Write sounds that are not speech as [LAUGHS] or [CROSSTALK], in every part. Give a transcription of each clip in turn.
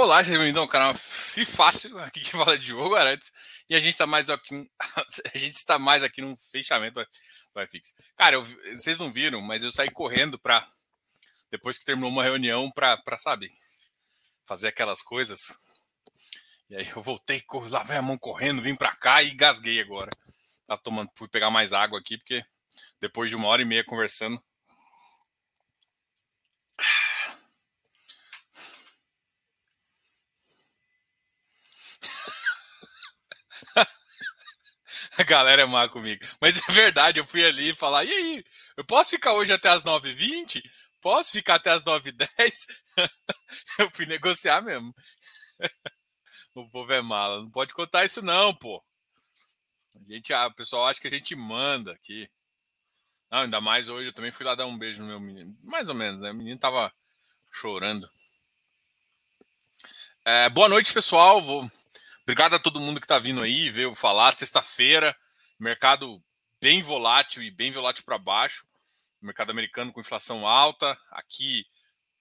Olá, seja bem-vindo ao canal Fácil, [LAUGHS] aqui que fala de Diogo Arantes, e a gente está mais aqui, [LAUGHS] a gente está mais aqui num fechamento do iFix. Cara, eu, vocês não viram, mas eu saí correndo para depois que terminou uma reunião para, sabe, fazer aquelas coisas. E aí eu voltei, lavei a mão correndo, vim para cá e gasguei agora. Tá tomando, fui pegar mais água aqui porque depois de uma hora e meia conversando, A galera é má comigo. Mas é verdade, eu fui ali falar, e aí, eu posso ficar hoje até as 9h20? Posso ficar até as 9h10? [LAUGHS] eu fui negociar mesmo. [LAUGHS] o povo é mala. Não pode contar isso não, pô. A gente, a, o pessoal acha que a gente manda aqui. Não, ainda mais hoje, eu também fui lá dar um beijo no meu menino. Mais ou menos, né? O menino tava chorando. É, boa noite, pessoal. Vou Obrigado a todo mundo que está vindo aí, veio falar. Sexta-feira, mercado bem volátil e bem volátil para baixo. mercado americano com inflação alta. Aqui,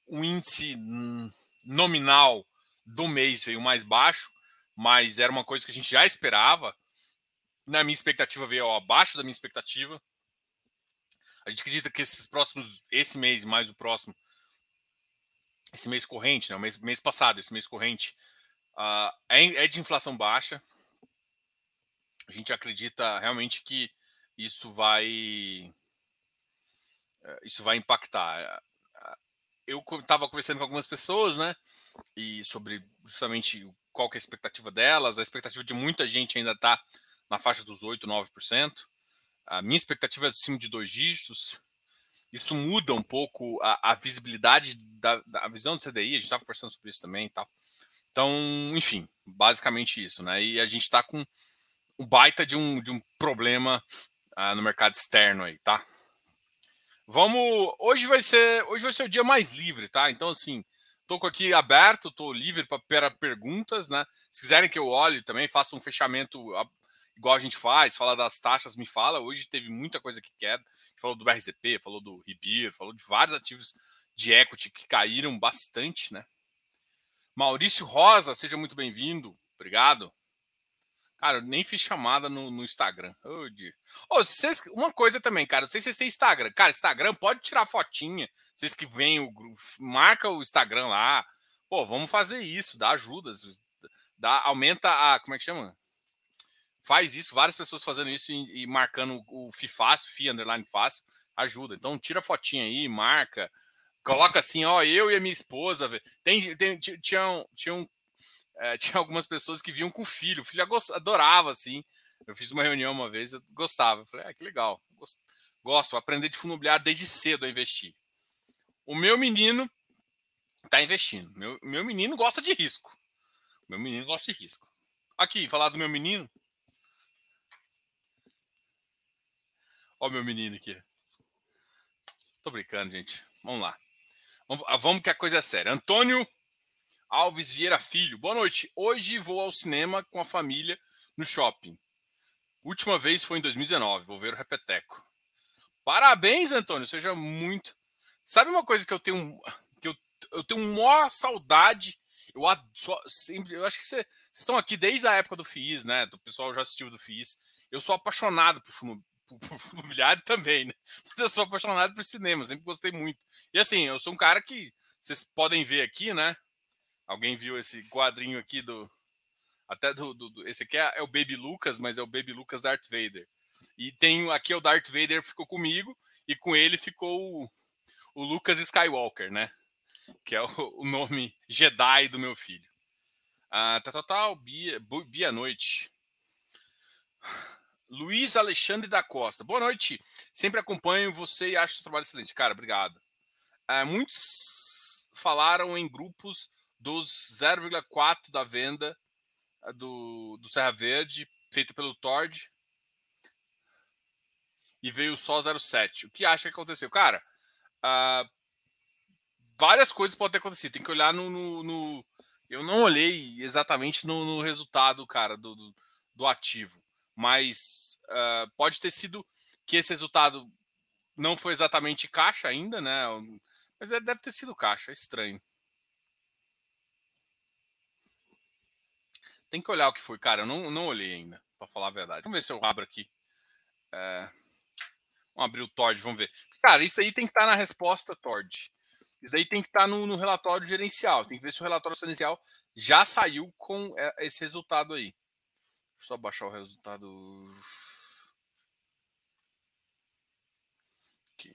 o índice nominal do mês veio mais baixo, mas era uma coisa que a gente já esperava. Na minha expectativa veio abaixo da minha expectativa. A gente acredita que esses próximos, esse mês mais o próximo, esse mês corrente, né, o mês, mês passado, esse mês corrente, Uh, é, de inflação baixa. A gente acredita realmente que isso vai eh, isso vai impactar. Eh, eu estava conversando com algumas pessoas, né? E sobre justamente qual é a expectativa delas. A expectativa de muita gente ainda está na faixa dos 8, 9%. A minha expectativa é acima de dois dígitos. Isso muda um pouco a, a visibilidade da, da visão do CDI. A gente estava conversando sobre isso também e tal. Então, enfim, basicamente isso, né? E a gente está com um baita de um, de um problema uh, no mercado externo aí, tá? Vamos. Hoje vai ser hoje vai ser o dia mais livre, tá? Então, assim, tô aqui aberto, tô livre para perguntas, né? Se quiserem que eu olhe também, faça um fechamento igual a gente faz, fala das taxas, me fala. Hoje teve muita coisa que quer. Falou do BRZP, falou do Ribir, falou de vários ativos de equity que caíram bastante, né? Maurício Rosa, seja muito bem-vindo. Obrigado. Cara, eu nem fiz chamada no, no Instagram. Oh, oh, vocês, uma coisa também, cara. Não sei se vocês têm Instagram. Cara, Instagram pode tirar fotinha. Vocês que vêm, o, marca o Instagram lá. Pô, vamos fazer isso, dá ajuda. Dá, aumenta a. Como é que chama? Faz isso, várias pessoas fazendo isso e, e marcando o FI fácil, FI underline fácil, ajuda. Então tira fotinha aí, marca. Coloca assim, ó, eu e a minha esposa. Tem, tem, tinha, tinha, um, é, [LAUGHS] tinha algumas pessoas que vinham com o filho. O filho adorava, assim. Eu fiz uma reunião uma vez, eu gostava. Eu falei, ah, que legal. Gosto, gosto aprender de fundo imobiliário desde cedo a investir. O meu menino está investindo. Meu, meu menino gosta de risco. Meu menino gosta de risco. Aqui, falar do meu menino. Ó, meu menino aqui. Tô brincando, gente. Vamos lá. Ah, vamos que a coisa é séria. Antônio Alves Vieira Filho. Boa noite. Hoje vou ao cinema com a família no shopping. Última vez foi em 2019. Vou ver o Repeteco. Parabéns, Antônio. Seja muito. Sabe uma coisa que eu tenho que eu, eu tenho maior saudade. Eu sempre, eu acho que vocês estão aqui desde a época do FIIs, né? O pessoal já assistiu do FIIs. Eu sou apaixonado por por imobiliário [LAUGHS] também, né? Mas eu sou apaixonado por cinema, sempre gostei muito. E assim, eu sou um cara que vocês podem ver aqui, né? Alguém viu esse quadrinho aqui do. Até do. do, do esse aqui é, é, o Baby Lucas, mas é o Baby Lucas Darth Vader. E tem aqui é o Darth Vader ficou comigo, e com ele ficou o, o Lucas Skywalker, né? Que é o, o nome Jedi do meu filho. Ah, tá total, Bia, Bia Noite. Luiz Alexandre da Costa. Boa noite. Sempre acompanho você e acho o trabalho excelente. Cara, obrigado. É, muitos falaram em grupos dos 0,4 da venda é, do, do Serra Verde, feita pelo Tord, e veio só 0,7. O que acha que aconteceu? Cara, uh, várias coisas podem ter acontecido. Tem que olhar no. no, no... eu não olhei exatamente no, no resultado, cara, do, do, do ativo mas uh, pode ter sido que esse resultado não foi exatamente caixa ainda, né? Mas deve ter sido caixa, é estranho. Tem que olhar o que foi, cara. Eu não, não olhei ainda, para falar a verdade. Vamos ver se eu abro aqui. É... Vamos abrir o Tord, vamos ver. Cara, isso aí tem que estar tá na resposta, Tord. Isso aí tem que estar tá no, no, relatório gerencial. Tem que ver se o relatório gerencial já saiu com é, esse resultado aí. Só baixar o resultado. Aqui.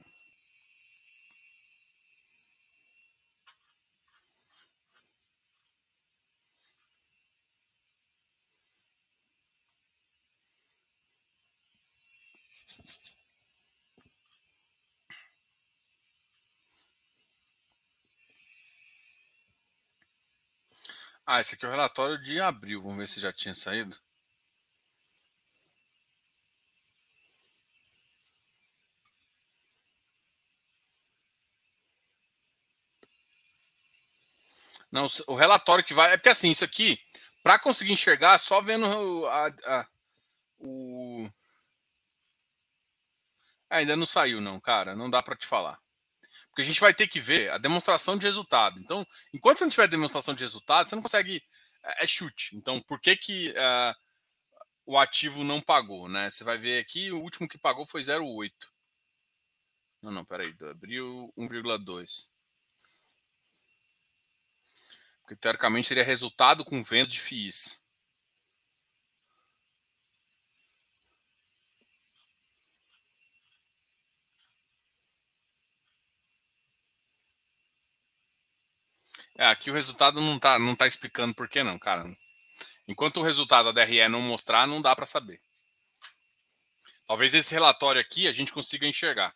Ah, esse aqui é o relatório de abril. Vamos ver se já tinha saído. Não, o relatório que vai. É porque assim, isso aqui, para conseguir enxergar, só vendo a, a, o. Ainda não saiu, não, cara. Não dá para te falar. Porque a gente vai ter que ver a demonstração de resultado. Então, enquanto você não tiver demonstração de resultado, você não consegue. É, é chute. Então, por que, que uh, o ativo não pagou? Né? Você vai ver aqui, o último que pagou foi 0,8. Não, não, peraí. Abriu 1,2. Porque teoricamente seria resultado com venda de FIIs. É, aqui o resultado não tá, não tá explicando por que não, cara. Enquanto o resultado da DRE não mostrar, não dá para saber. Talvez esse relatório aqui a gente consiga enxergar.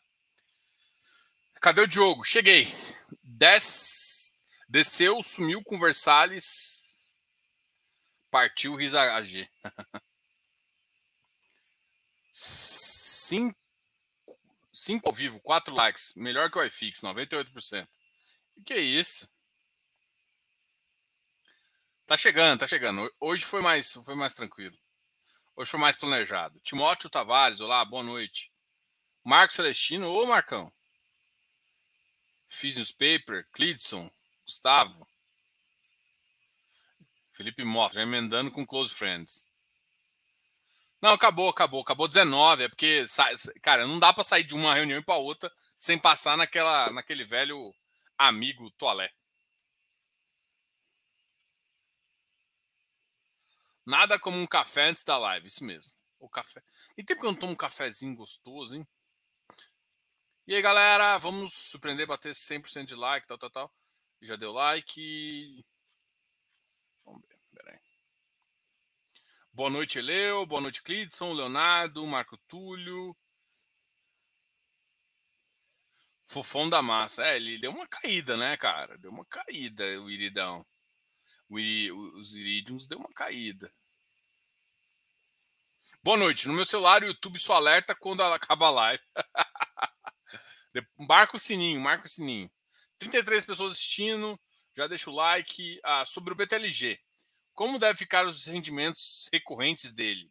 Cadê o Diogo? Cheguei. Des... Desceu, sumiu com Versalhes. Partiu Risa AG. Cinco, cinco ao vivo, quatro likes. Melhor que o iFix, 98%. O que é isso? Tá chegando, tá chegando. Hoje foi mais, foi mais tranquilo. Hoje foi mais planejado. Timóteo Tavares, olá, boa noite. Marcos Celestino, ô Marcão. Fiz Newspaper, Clidson, Gustavo. Felipe Mota, já emendando com Close Friends. Não, acabou, acabou. Acabou 19. É porque, cara, não dá para sair de uma reunião para outra sem passar naquela, naquele velho amigo toalé. Nada como um café antes da live, isso mesmo. O café. E tempo que eu não tomo um cafezinho gostoso, hein? E aí, galera, vamos surpreender, bater 100% de like, tal, tal, tal. Já deu like. Vamos ver, peraí. Boa noite, Eleu. Boa noite, Clidson, Leonardo, Marco Túlio. Fofão da massa. É, ele deu uma caída, né, cara? Deu uma caída, o Iridão os Iridiums deu uma caída. Boa noite. No meu celular, o YouTube só alerta quando [LAUGHS] acaba a live. marca o sininho, marca o sininho. 33 pessoas assistindo. Já deixa o like. Ah, sobre o BTLG. Como deve ficar os rendimentos recorrentes dele?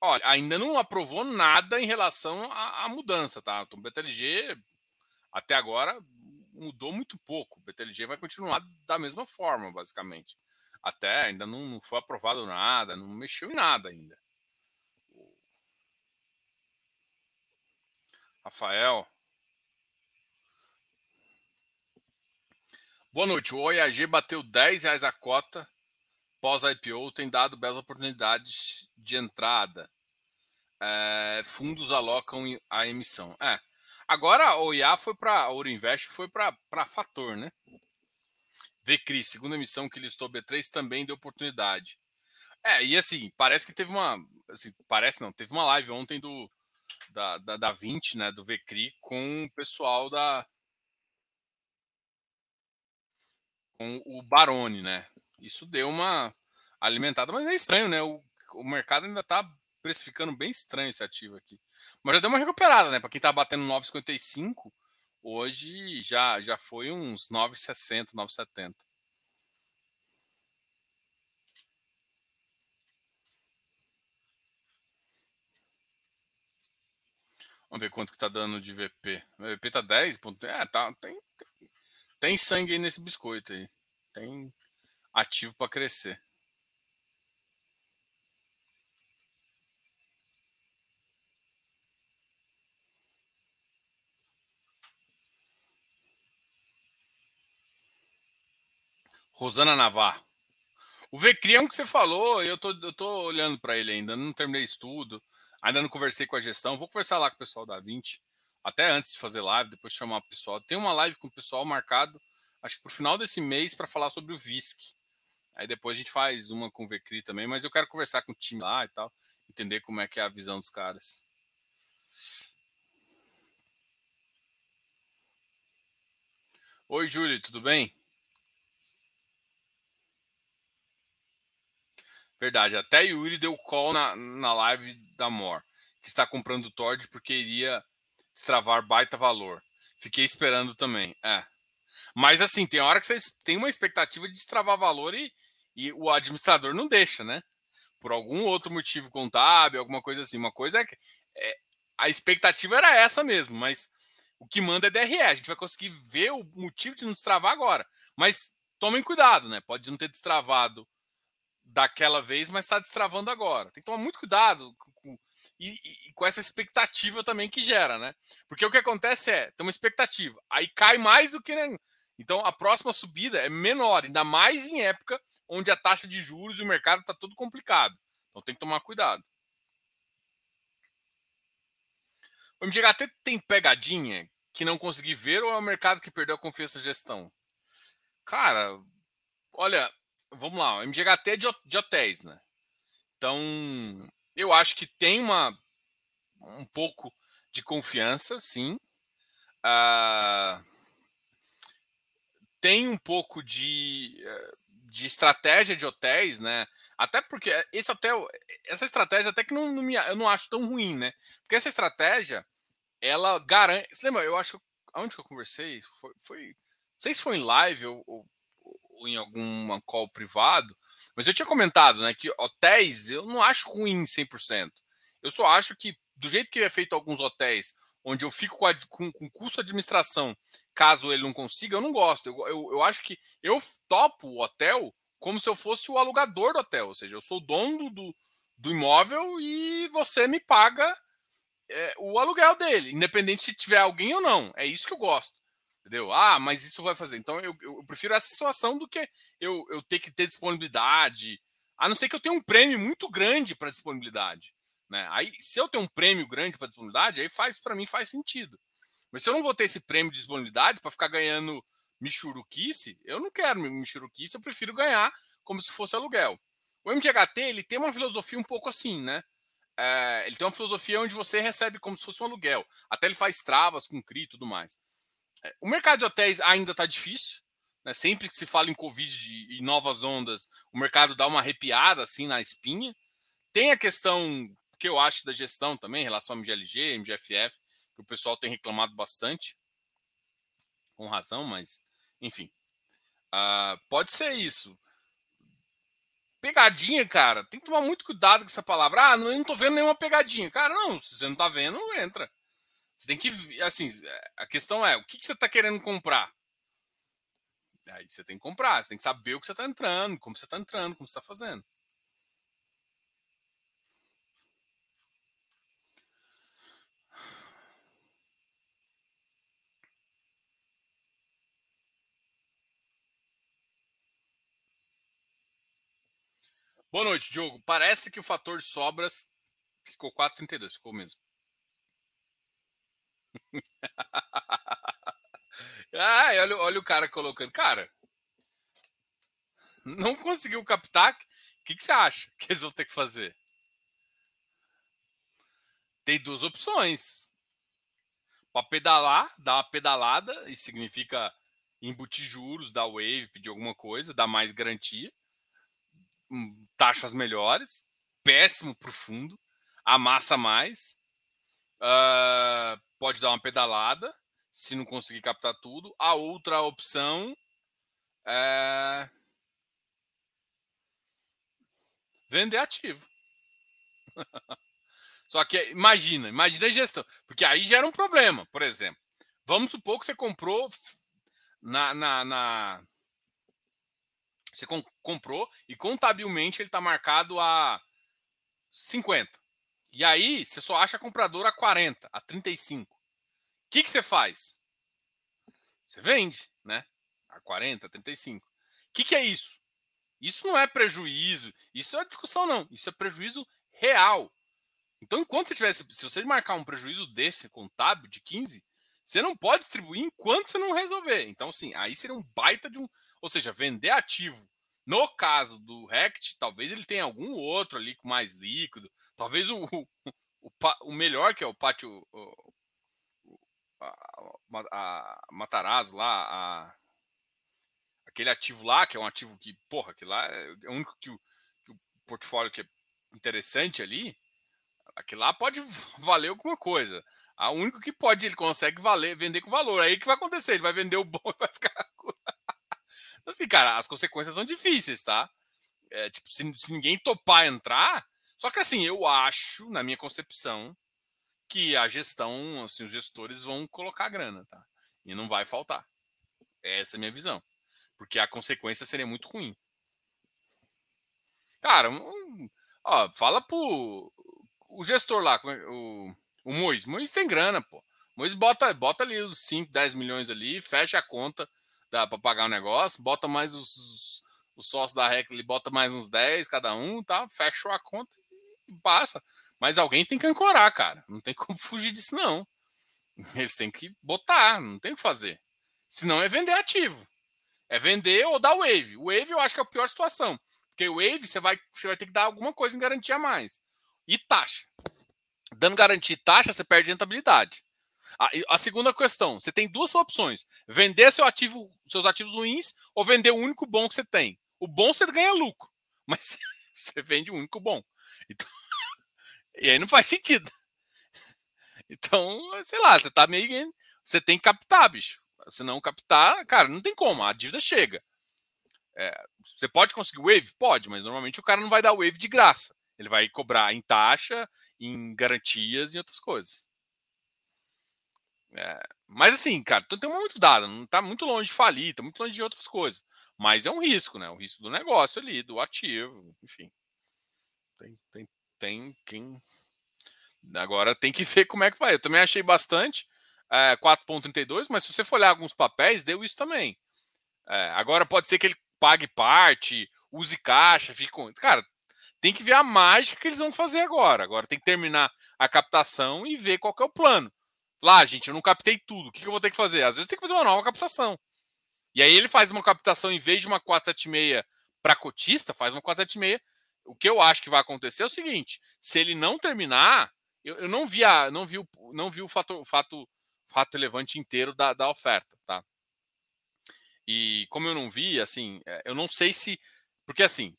Olha, ainda não aprovou nada em relação à, à mudança, tá? Então, o BTLG, até agora, mudou muito pouco. O BTLG vai continuar da mesma forma, basicamente. Até ainda não, não foi aprovado nada, não mexeu em nada ainda. Rafael. Boa noite. O OIAG bateu 10 reais a cota pós-IPO, tem dado belas oportunidades de entrada. É, fundos alocam a emissão. É, Agora o IA foi para a Ouro Invest foi para Fator, né? Vcri, segunda emissão que listou B3 também deu oportunidade. É, e assim, parece que teve uma, assim, parece não, teve uma live ontem do da, da, da 20, né, do Vcri com o pessoal da com o Barone, né? Isso deu uma alimentada, mas é estranho, né? O, o mercado ainda está precificando bem estranho esse ativo aqui. Mas já deu uma recuperada, né? Para quem tá batendo 9,55, hoje já, já foi uns 9,60, 9,70. Vamos ver quanto que tá dando de VP. VP tá 10. É, tá, tem, tem sangue aí nesse biscoito aí. Tem. ativo para crescer. Rosana Navarro. O um que você falou, eu tô, eu tô olhando para ele ainda, não terminei estudo, ainda não conversei com a gestão. Vou conversar lá com o pessoal da 20, até antes de fazer live, depois chamar o pessoal. Tem uma live com o pessoal marcado, acho que para o final desse mês, para falar sobre o VISC. Aí depois a gente faz uma com o VCRI também, mas eu quero conversar com o time lá e tal, entender como é que é a visão dos caras. Oi, Júlio, tudo bem? Verdade, até Yuri deu call na, na live da Mor, que está comprando Tord porque iria destravar baita valor. Fiquei esperando também. É. Mas assim, tem hora que vocês têm uma expectativa de destravar valor e, e o administrador não deixa, né? Por algum outro motivo contábil, alguma coisa assim. Uma coisa é que é, a expectativa era essa mesmo, mas o que manda é DRE. A gente vai conseguir ver o motivo de não destravar agora. Mas tomem cuidado, né? Pode não ter destravado daquela vez, mas está destravando agora. Tem que tomar muito cuidado e, e, com essa expectativa também que gera, né? Porque o que acontece é, tem uma expectativa, aí cai mais do que. Né? Então a próxima subida é menor, ainda mais em época onde a taxa de juros e o mercado está todo complicado. Então tem que tomar cuidado. O MGHT tem pegadinha que não consegui ver ou é o mercado que perdeu a confiança na gestão? Cara, olha, vamos lá, o MGHT é de, de hotéis, né? Então, eu acho que tem uma um pouco de confiança, sim. Uh, tem um pouco de, de estratégia de hotéis, né? Até porque esse hotel, essa estratégia até que não, não me, eu não acho tão ruim, né? Porque essa estratégia, ela garante. Você lembra? Eu acho. Aonde que eu conversei? Foi. foi não sei se foi em live ou, ou ou em algum call privado, mas eu tinha comentado né, que hotéis eu não acho ruim 100%. Eu só acho que, do jeito que é feito alguns hotéis, onde eu fico com, a, com, com custo de administração, caso ele não consiga, eu não gosto. Eu, eu, eu, acho que eu topo o hotel como se eu fosse o alugador do hotel, ou seja, eu sou o dono do, do imóvel e você me paga é, o aluguel dele, independente se tiver alguém ou não. É isso que eu gosto. Entendeu? Ah, mas isso vai fazer. Então eu, eu prefiro essa situação do que eu, eu ter que ter disponibilidade. A não ser que eu tenha um prêmio muito grande para disponibilidade. Né? Aí, se eu tenho um prêmio grande para disponibilidade, aí faz para mim faz sentido. Mas se eu não vou ter esse prêmio de disponibilidade para ficar ganhando michuruquice, eu não quero michuruquice, eu prefiro ganhar como se fosse aluguel. O MGHT ele tem uma filosofia um pouco assim, né? É, ele tem uma filosofia onde você recebe como se fosse um aluguel. Até ele faz travas com CRI e tudo mais. É, o mercado de hotéis ainda está difícil. Né? Sempre que se fala em Covid e novas ondas, o mercado dá uma arrepiada assim na espinha. Tem a questão que eu acho da gestão também, em relação ao MGLG, MGFF, que o pessoal tem reclamado bastante. Com razão, mas enfim. Uh, pode ser isso. Pegadinha, cara, tem que tomar muito cuidado com essa palavra. Ah, não, eu não tô vendo nenhuma pegadinha. Cara, não, se você não tá vendo, entra. Você tem que. Assim, a questão é: o que, que você está querendo comprar? Aí você tem que comprar, você tem que saber o que você está entrando, como você está entrando, como você está fazendo. Boa noite, Diogo. Parece que o fator sobras ficou 4,32, ficou mesmo. Ah, olha, olha o cara colocando. Cara, não conseguiu captar. O que, que você acha que eles vão ter que fazer? Tem duas opções. Para pedalar, dar uma pedalada, isso significa embutir juros, dar wave, pedir alguma coisa, dar mais garantia, hum, taxas melhores, péssimo para o fundo, amassa mais, uh, pode dar uma pedalada, se não conseguir captar tudo. A outra opção é vender ativo. [LAUGHS] Só que imagina, imagina a gestão, porque aí gera um problema, por exemplo. Vamos supor que você comprou na, na, na Você comprou e contabilmente ele está marcado a 50. E aí você só acha comprador a 40, a 35. O que, que você faz? Você vende, né? A 40, 35. O que, que é isso? Isso não é prejuízo, isso é discussão, não. Isso é prejuízo real. Então, enquanto você tivesse, se você marcar um prejuízo desse contábil de 15, você não pode distribuir enquanto você não resolver. Então, sim, aí seria um baita de um. Ou seja, vender ativo. No caso do Rect, talvez ele tenha algum outro ali com mais líquido. Talvez o, [LAUGHS] o, o, o melhor, que é o pátio. O, a, a, Matarazzo lá, a, aquele ativo lá, que é um ativo que, porra, que lá é, é o único que o, que o portfólio que é interessante ali, aquilo lá pode [LAUGHS] valer alguma coisa. A único que pode, ele consegue valer, vender com valor. Aí o que vai acontecer? Ele vai vender o bom [LAUGHS] e vai ficar. Assim, cara, as consequências são difíceis, tá? É, tipo, se, se ninguém topar entrar. Só que assim, eu acho, na minha concepção, que a gestão, assim, os gestores vão colocar grana, tá? E não vai faltar. Essa é a minha visão. Porque a consequência seria muito ruim. Cara, um, ó, fala pro o gestor lá, é, o, o Mois. Mois tem grana, pô. Mois bota, bota ali os 5, 10 milhões ali, fecha a conta dá para pagar o negócio, bota mais os, os sócios da REC ali, bota mais uns 10 cada um, tá? Fechou a conta e passa. Mas alguém tem que ancorar, cara. Não tem [LAUGHS] como fugir disso, não. Eles têm que botar, não tem o que fazer. Senão é vender ativo. É vender ou dar wave. O wave eu acho que é a pior situação. Porque o wave você vai, você vai ter que dar alguma coisa em garantia a mais. E taxa. Dando garantia e taxa, você perde rentabilidade. A, a, segunda questão, você tem duas opções: vender seu ativo, seus ativos ruins ou vender o único bom que você tem. O bom você ganha lucro, [LAUGHS] mas você vende o único bom. Então, [LAUGHS] e aí não faz sentido. [LAUGHS] Então, sei lá, você tá meio. Você tem que captar, bicho. Se não captar, cara, não tem como, a dívida chega. É, você pode conseguir wave? Pode, mas normalmente o cara não vai dar wave de graça. Ele vai cobrar em taxa, em garantias e outras coisas. É, mas assim, cara, então tem muito dado, não está muito longe de falir, está muito longe de outras coisas. Mas é um risco, né? O risco do negócio ali, do ativo, enfim. Tem, tem, tem quem. Agora tem que [LAUGHS] ver como é que vai. Eu também achei bastante é, 4,32, mas se você for olhar alguns papéis, deu isso também. É, agora pode ser que ele pague parte, use caixa, fique com. Cara, tem que ver a mágica que eles vão fazer agora. Agora tem que terminar a captação e ver qual é o plano. Lá, gente, eu não captei tudo. O que, eu vou ter que fazer? Às vezes tem que fazer uma nova captação. E aí ele faz uma captação em vez de uma 476 para cotista, faz uma 476. O que eu acho que vai acontecer é o seguinte: se ele não terminar, eu, eu não vi a, não vi o, não vi o fato, fato, fato relevante inteiro da, da oferta, tá? E como eu não vi, assim, é, eu não sei se. Porque assim,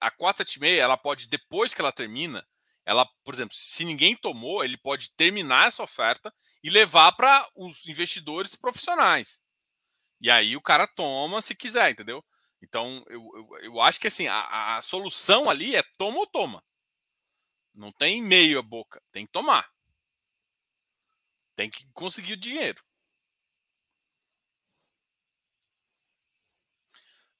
a 476, ela pode, depois que ela termina, ela, por exemplo, se ninguém tomou, ele pode terminar essa oferta e levar para os investidores profissionais. E aí o cara toma se quiser, entendeu? Então, eu, eu, eu acho que assim, a, a, solução ali é toma ou toma. Não tem meio a boca, tem que tomar. Tem que conseguir o dinheiro.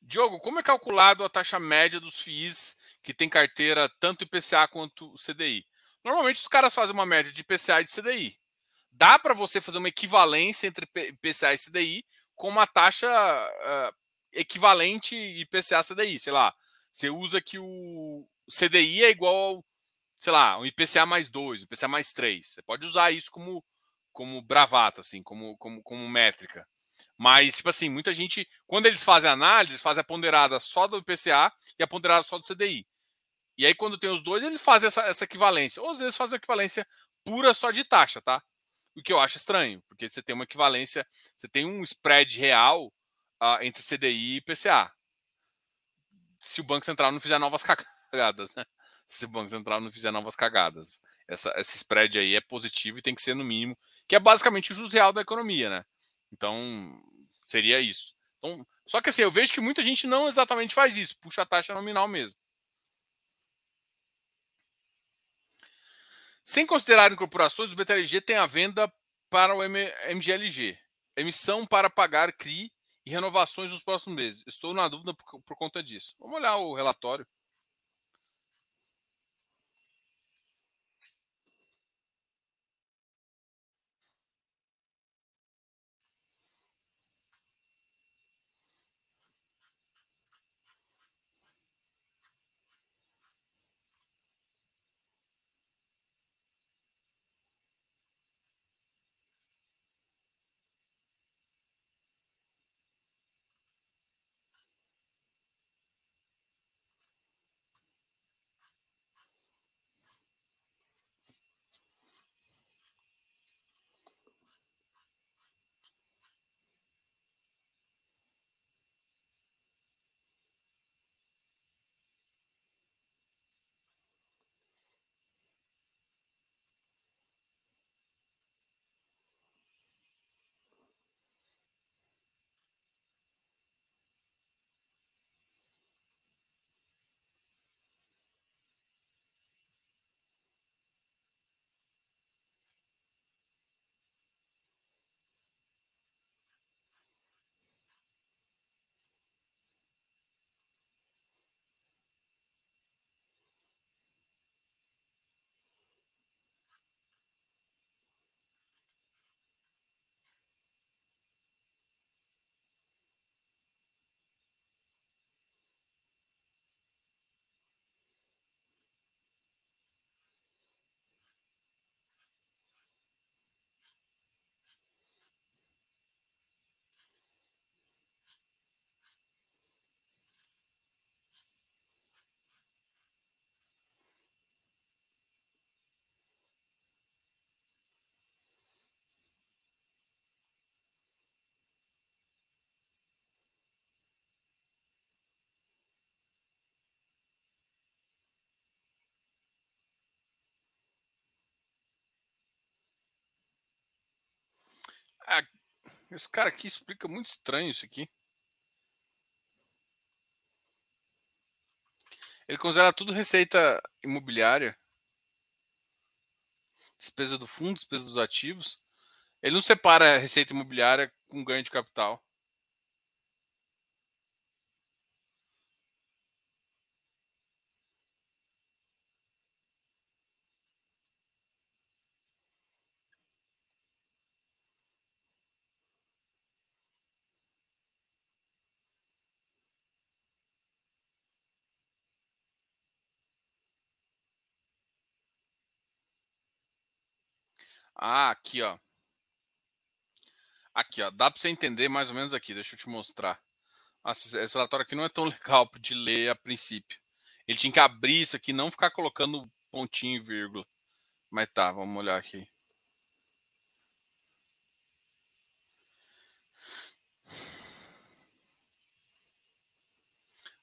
Diogo, como é calculado a taxa média dos FIIs que tem carteira tanto IPCA quanto CDI? Normalmente os caras fazem uma média de IPCA e de CDI. Dá para você fazer uma equivalência entre IPCA e CDI com uma taxa uh, equivalente IPCA CDI. Sei lá, você usa que o CDI é igual ao, sei lá, um IPCA mais 2, IPCA mais 3. Você pode usar isso como, como bravata, assim, como, como, como métrica. Mas, tipo assim, muita gente, quando eles fazem análise, fazem a ponderada só do IPCA e a ponderada só do CDI. E aí, quando tem os dois, eles fazem essa, essa equivalência. Ou às vezes fazem uma equivalência pura só de taxa, tá? O que eu acho estranho, porque você tem uma equivalência, você tem um spread real uh, entre CDI e IPCA. Se o Banco Central não fizer novas [LAUGHS] cagadas, né? Se o Banco Central não fizer novas cagadas. Essa, esse spread aí é positivo e tem que ser no mínimo, que é basicamente o juros real da economia, né? Então, seria isso. Então, só que assim, eu vejo que muita gente não exatamente faz isso, puxa a taxa nominal mesmo. Sem considerar incorporações, o BTLG tem a venda para o MGLG, emissão para pagar CRI e renovações nos próximos meses. Estou na dúvida por, por conta disso. Vamos olhar o relatório. Esse cara aqui explica muito estranho isso aqui. Ele considera tudo receita imobiliária. Despesa do fundo, despesa dos ativos. Ele não separa receita imobiliária com ganho de capital. Ah, aqui, ó. Aqui, ó. Dá para você entender mais ou menos aqui. Deixa eu te mostrar. Nossa, esse relatório aqui não é tão [LAUGHS] legal de ler a princípio. Ele tinha que abrir isso aqui, não ficar colocando pontinho e vírgula. Mas tá, vamos olhar aqui.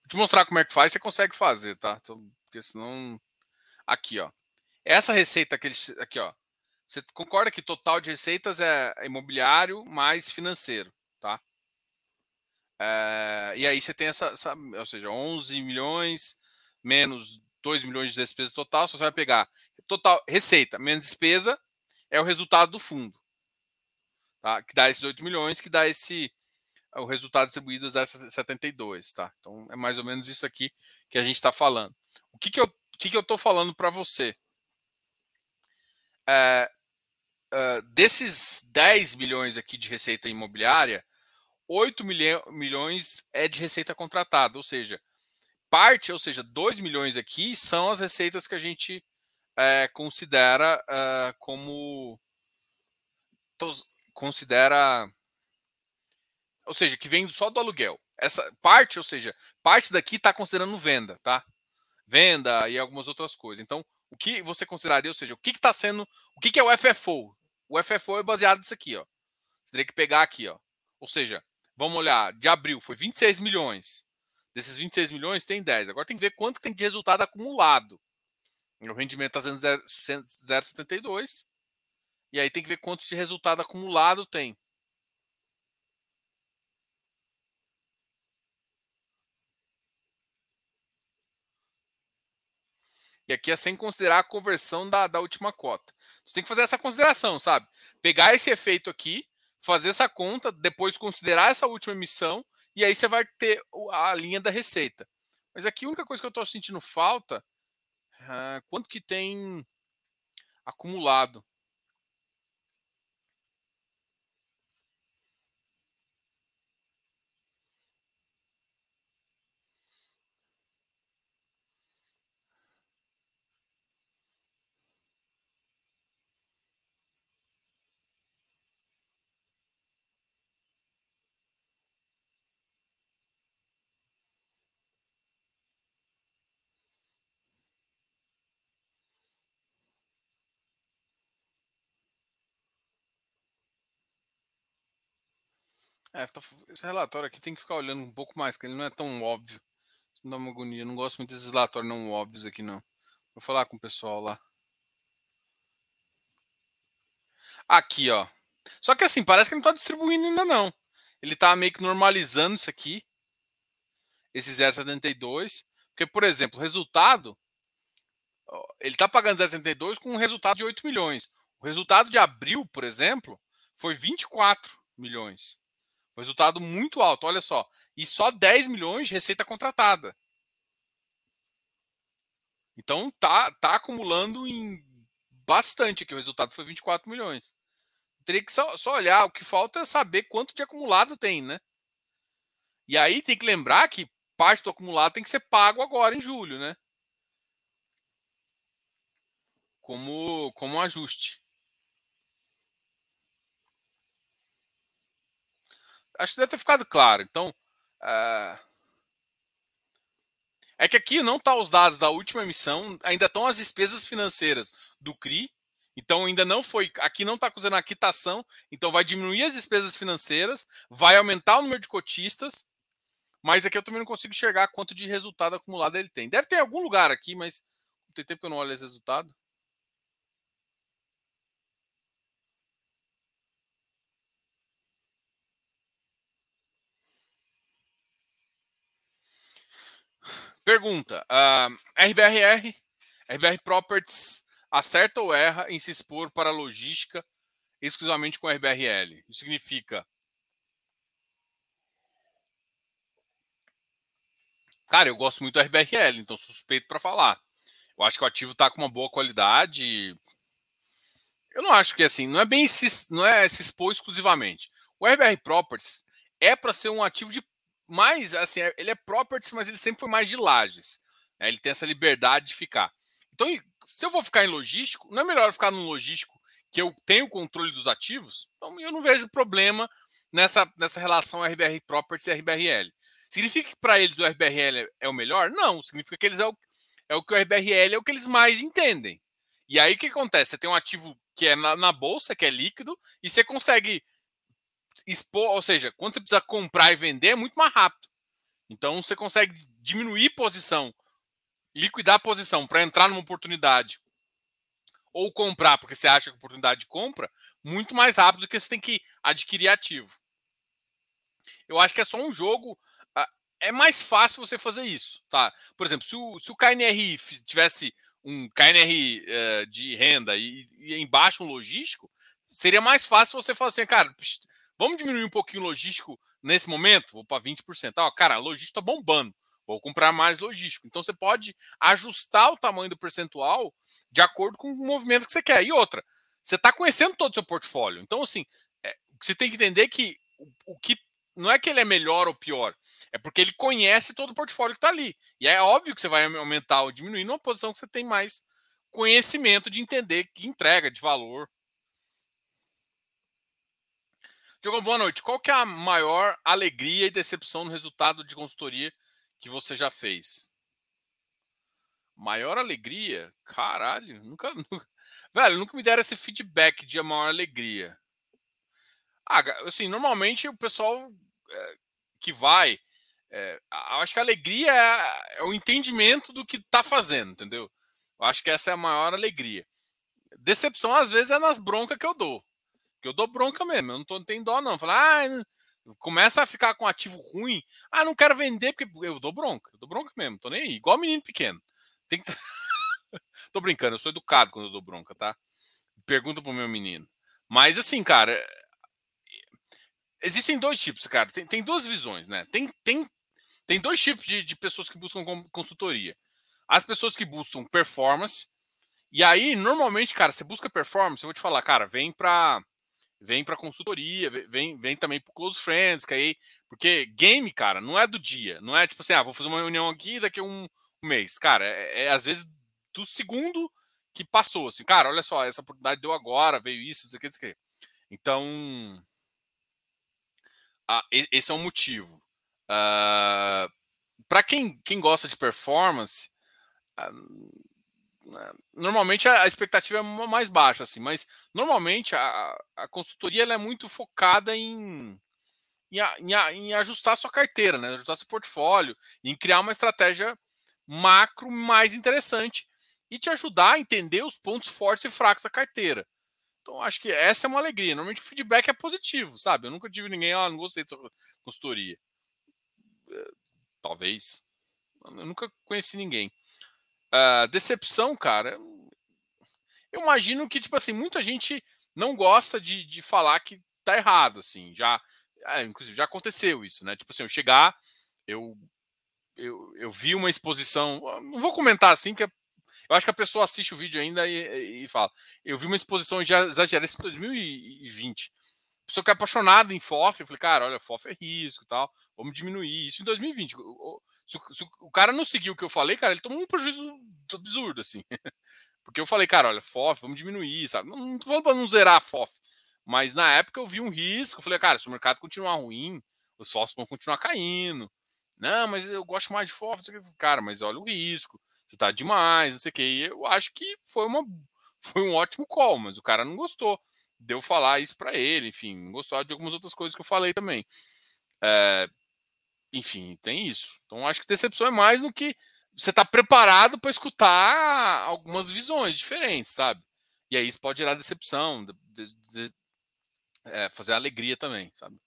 Vou te mostrar como é que faz, você consegue fazer, tá? Então, porque senão. Aqui, ó. Essa receita aqui, aqui ó. Você concorda que total de receitas é imobiliário mais financeiro, tá? É, e aí você tem essa, essa, ou seja, 11 milhões menos 2 milhões de despesa total, você vai pegar total receita menos despesa é o resultado do fundo, tá? Que dá esses 8 milhões, que dá esse o resultado distribuído é 72, tá? Então é mais ou menos isso aqui que a gente está falando. O que que eu o que que eu estou falando para você? É, uh, desses 10 milhões aqui de receita imobiliária, 8 milhões é de receita contratada, ou seja, parte, ou seja, 2 milhões aqui são as receitas que a gente é, considera uh, como. Considera. Ou seja, que vem só do aluguel. Essa parte, ou seja, parte daqui está considerando venda, tá? Venda e algumas outras coisas. Então, o que você consideraria, ou seja, o que está sendo. O que, que é o FFO? O FFO é baseado nisso aqui, ó. Você teria que pegar aqui, ó. Ou seja, vamos olhar, de abril foi 26 milhões. Desses 26 milhões tem 10. Agora tem que ver quanto tem de resultado acumulado. O rendimento está sendo 0,72. E aí tem que ver quanto de resultado acumulado tem. E aqui é sem considerar a conversão da, da última cota. Você tem que fazer essa consideração, sabe? Pegar esse efeito aqui, fazer essa conta, depois considerar essa última emissão, e aí você vai ter a linha da receita. Mas aqui a única coisa que eu estou sentindo falta é quanto que tem acumulado. É, tá esse relatório aqui tem que ficar olhando um pouco mais, porque ele não é tão óbvio. Não dá uma agonia. Não gosto muito desses relatórios não óbvios aqui, não. Vou falar com o pessoal lá. Aqui, ó. Só que assim, parece que não está distribuindo ainda, não. Ele está meio que normalizando isso aqui. Esse 0,72. Porque, por exemplo, o resultado. Ele está pagando 0,72 com um resultado de 8 milhões. O resultado de abril, por exemplo, foi 24 milhões. Resultado muito alto, olha só. E só 10 milhões de receita contratada. Então tá, tá acumulando em bastante aqui. O resultado foi 24 milhões. Teria que só, só olhar. O que falta é saber quanto de acumulado tem, né? E aí tem que lembrar que parte do acumulado tem que ser pago agora em julho, né? Como, como um ajuste. Acho que deve ter ficado claro. Então, uh... é que aqui não tá os dados da última emissão, ainda estão as despesas financeiras do CRI. Então, ainda não foi. Aqui não está acusando a quitação, então vai diminuir as despesas financeiras, vai aumentar o número de cotistas, mas aqui eu também não consigo enxergar quanto de resultado acumulado ele tem. Deve ter algum lugar aqui, mas tem tempo que eu não olho esse resultado. Pergunta: uh, RBRR, RBR Properties acerta ou erra em se expor para logística exclusivamente com RBRL? Isso significa. Cara, eu gosto muito do RBRL, então suspeito para falar. Eu acho que o ativo está com uma boa qualidade. Eu não acho que assim, não é bem se, não é se expor exclusivamente. O RBR Properties é para ser um ativo de mais, assim, é, ele é properties, mas ele sempre foi mais de lajes. Né? Ele tem essa liberdade de ficar. Então, se eu vou ficar em logístico, não é melhor ficar num logístico que eu tenho controle dos ativos? Então, eu não vejo problema nessa, nessa relação RBR Properties e RBRL. Significa que para eles o RBRL é o melhor? Não, significa que eles é o, é o que o RBRL é o que eles mais entendem. E aí o que acontece? Você tem um ativo que é na, na bolsa, que é líquido, e você consegue expor, ou seja, quando você precisa comprar e vender é muito mais rápido. Então você consegue diminuir posição, liquidar posição para entrar numa oportunidade ou comprar porque você acha que oportunidade de compra muito mais rápido do que você tem que adquirir ativo. Eu acho que é só um jogo. É mais fácil você fazer isso, tá? Por exemplo, se o, se o KNRI tivesse um KNR uh, de renda e, e embaixo um logístico, seria mais fácil você falar assim, cara, Vamos diminuir um pouquinho o logístico nesse momento? Vou para 20%. Ah, cara, logístico está bombando. Vou comprar mais logístico. Então você pode ajustar o tamanho do percentual de acordo com o movimento que você quer. E outra, você está conhecendo todo o seu portfólio. Então, assim, é, você tem que entender que o, o, que não é que ele é melhor ou pior, é porque ele conhece todo o portfólio que está ali. E é óbvio que você vai aumentar ou diminuir numa posição que você tem mais conhecimento de entender que entrega, de valor. Diogo, boa noite. Qual que é a maior alegria e decepção no resultado de consultoria que você já fez? Maior alegria? Caralho, nunca, [LAUGHS] nunca... Velho, nunca me deram esse feedback de a maior alegria. Ah, assim, normalmente o pessoal é, que vai. É, acho que a alegria é, é, o entendimento do que tá fazendo, entendeu? Eu acho que essa é a maior alegria. Decepção, às vezes, é nas broncas que eu dou. Porque eu dou bronca mesmo, eu não, tô, não tenho dó, não. Falar, ah, começa a ficar com ativo ruim. Ah, não quero vender, porque eu dou bronca. Eu dou bronca mesmo, tô nem aí. Igual menino pequeno. Tem que... [LAUGHS] tô brincando, eu sou educado quando eu dou bronca, tá? Pergunta pro meu menino. Mas assim, cara, existem dois tipos, cara. Tem, tem duas visões, né? Tem, tem, tem dois tipos de, de pessoas que buscam consultoria. As pessoas que buscam performance. E aí, normalmente, cara, você busca performance, eu vou te falar, cara, vem para vem para consultoria, vem, vem também para close friends, que aí, porque game, cara, não é do dia, não é tipo assim, ah, vou fazer uma reunião aqui daqui a um mês, cara, é, é às vezes do segundo que passou, assim, cara, olha só, essa oportunidade deu agora, veio isso, isso aqui, isso aqui. Então, ah, esse é um motivo. Ah, para quem, quem gosta de performance, uh, normalmente a expectativa é mais baixa, assim, mas normalmente a, a consultoria é muito focada em, em, em, em ajustar sua carteira, né? ajustar seu portfólio, em criar uma estratégia macro mais interessante e te ajudar a entender os pontos fortes e fracos da carteira. Então, acho que essa é uma alegria. Normalmente o feedback é positivo, sabe? Eu nunca tive ninguém, ah, não gostei dessa consultoria. Eh, talvez. Eu nunca conheci ninguém. Uh, decepção, cara, eu imagino que, tipo assim, muita gente não gosta de, de falar que tá errado, assim, já, é, inclusive, já aconteceu isso, né? Tipo assim, eu chegar, eu, eu, eu vi uma exposição, não vou comentar assim, porque eu acho que a pessoa assiste o vídeo ainda e, e fala, eu vi uma exposição já exagerada em 2020, pessoa que é apaixonada em FOF, eu falei, cara, olha, FOF é risco e tal, vamos diminuir isso em 2020. Se, se, o cara não seguiu o que eu falei, cara, ele tomou um prejuízo absurdo, assim. [LAUGHS] Porque eu falei, cara, olha, FOF, vamos diminuir, sabe? Não, não tô falando para não zerar a FOF, mas na época eu vi um risco, eu falei, cara, se o mercado continuar ruim, os FOFs vão continuar caindo. Não, mas eu gosto mais de FOF, cara, mas olha o risco, você tá demais, não sei o que. E eu acho que foi, uma, [LAUGHS] foi um ótimo call, mas o cara não gostou. Deu falar isso para ele, enfim, não gostou de algumas outras coisas que eu falei também. É, enfim, tem isso. Então acho que decepção é mais no que você está preparado para escutar algumas visões diferentes, sabe? E aí isso pode gerar decepção, de, de, de, é, fazer alegria também, sabe?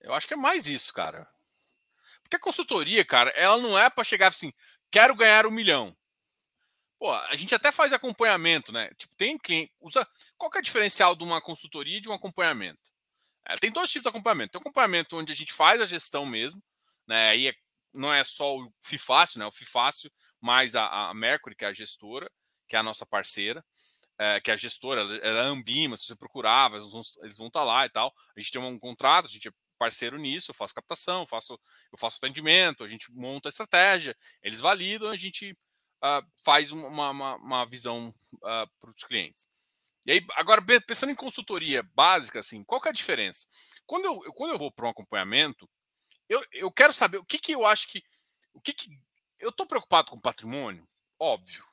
Eu acho que é mais isso, cara. Porque a consultoria, cara, ela não é para chegar assim, quero ganhar um milhão. Pô, a gente até faz acompanhamento, né? Tipo, tem quem usa. Qual que é o diferencial de uma consultoria e de um acompanhamento? É, tem dois tipos de acompanhamento. Tem um acompanhamento onde a gente faz a gestão mesmo, né? Aí é, não é só o FIFácil, né? O FIFácil mais a, a Mercury, que é a gestora, que é a nossa parceira, é, que é a gestora, ela é Ambima, se você procurava, eles vão, estar tá lá e tal. A gente tem um contrato, a gente é parceiro nisso, eu faço captação, faço, eu faço atendimento, a gente monta a estratégia, eles validam, a gente uh, faz uma, uma, uma visão uh, para os clientes. E aí, agora, pensando em consultoria básica, assim, qual que é a diferença? Quando eu, quando eu vou para um acompanhamento, eu, eu quero saber o que, que eu acho que. O que, que eu estou preocupado com patrimônio? Óbvio.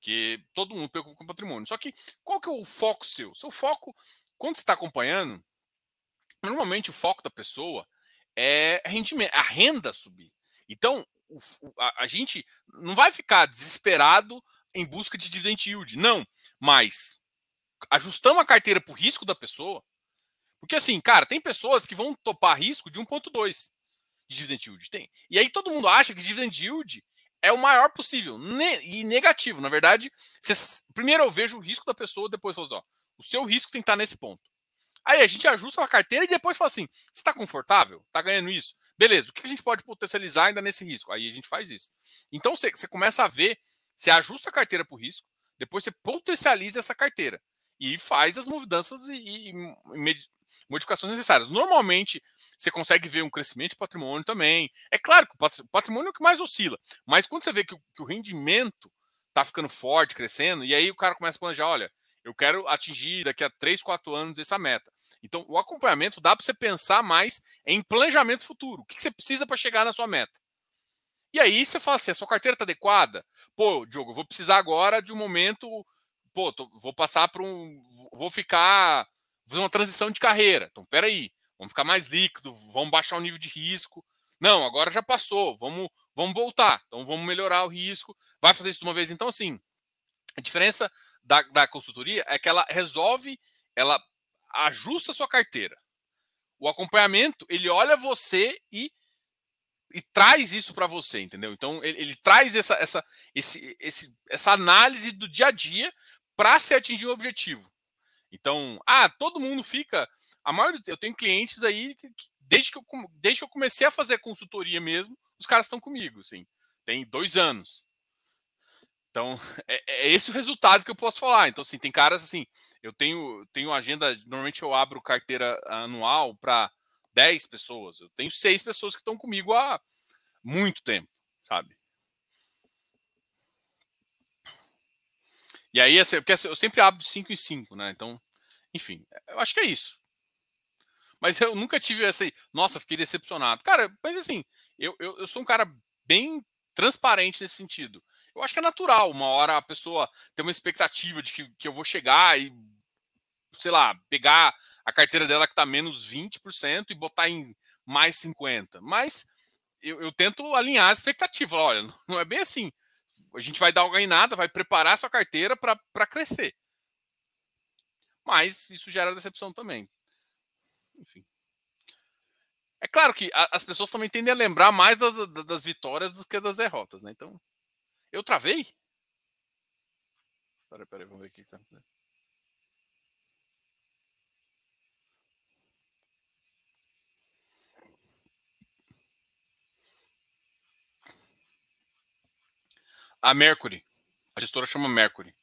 Que todo mundo preocupa com patrimônio. Só que qual que é o foco seu? Seu foco, quando você está acompanhando, normalmente o foco da pessoa é rendimento, a renda subir. Então, o, a, a, gente não vai ficar desesperado em busca de dividend yield. Não. Mas ajustamos a carteira para o risco da pessoa. Porque assim, cara, tem pessoas que vão topar risco de 1,2 de dividend yield. Tem. E aí todo mundo acha que dividend yield é o maior possível ne e negativo. Na verdade, primeiro eu vejo o risco da pessoa, depois eu falo, ó, o seu risco tem que estar nesse ponto. Aí a gente ajusta a carteira e depois fala assim: você está confortável? Está ganhando isso? Beleza, o que a gente pode potencializar ainda nesse risco? Aí a gente faz isso. Então você começa a ver, você ajusta a carteira para o risco, depois você potencializa essa carteira e faz as mudanças e, e, modificações necessárias. Normalmente, você consegue ver um crescimento de patrimônio também. É claro que o patrimônio é o que mais oscila, mas quando você vê que o, que o rendimento está ficando forte, crescendo, e aí o cara começa a planejar, olha, eu quero atingir daqui a 3, 4 anos essa meta. Então, o acompanhamento dá para você pensar mais em planejamento futuro. O que você precisa para chegar na sua meta? E aí você fala assim: a sua carteira está adequada? Pô, Diogo, eu vou precisar agora de um momento. Pô, tô, vou passar para um. Vou ficar fazer uma transição de carreira. Então, peraí, vamos ficar mais líquido, vamos baixar o nível de risco. Não, agora já passou, vamos, vamos voltar. Então, vamos melhorar o risco. Vai fazer isso de uma vez. Então, assim, a diferença da, da consultoria é que ela resolve, ela ajusta a sua carteira. O acompanhamento, ele olha você e, e traz isso para você, entendeu? Então, ele, ele traz essa, essa, esse, esse, essa análise do dia a dia para se atingir o objetivo. Então, ah, todo mundo fica. A maioria, eu tenho clientes aí que, que desde, que eu, desde que eu comecei a fazer consultoria mesmo, os caras estão comigo, assim. Tem dois anos. Então, [LAUGHS] é, é, esse o resultado que eu posso falar. Então, assim, tem caras assim, eu tenho, tenho agenda, normalmente eu abro carteira anual para 10 pessoas. Eu tenho seis pessoas que estão comigo há muito tempo, sabe? E aí, assim, porque assim, eu sempre abro de 5 em 5, né? Então, enfim, eu acho que é isso. Mas eu nunca tive essa. Nossa, fiquei decepcionado. Cara, mas assim, eu, eu, eu sou um cara bem transparente nesse sentido. Eu acho que é natural. Uma hora a pessoa tem uma expectativa de que, que eu vou chegar e, sei lá, pegar a carteira dela que está menos 20% e botar em mais 50%. Mas eu, eu tento alinhar a expectativa. Olha, [LAUGHS] não é bem assim. A gente vai dar em nada, vai preparar sua carteira para crescer. Mas isso gera decepção também. Enfim. É claro que a, as pessoas também tendem a lembrar mais das, das vitórias do que das derrotas, né? Então, eu travei? Peraí, peraí, vamos ver aqui. Tá... A Mercury. A gestora chama Mercury.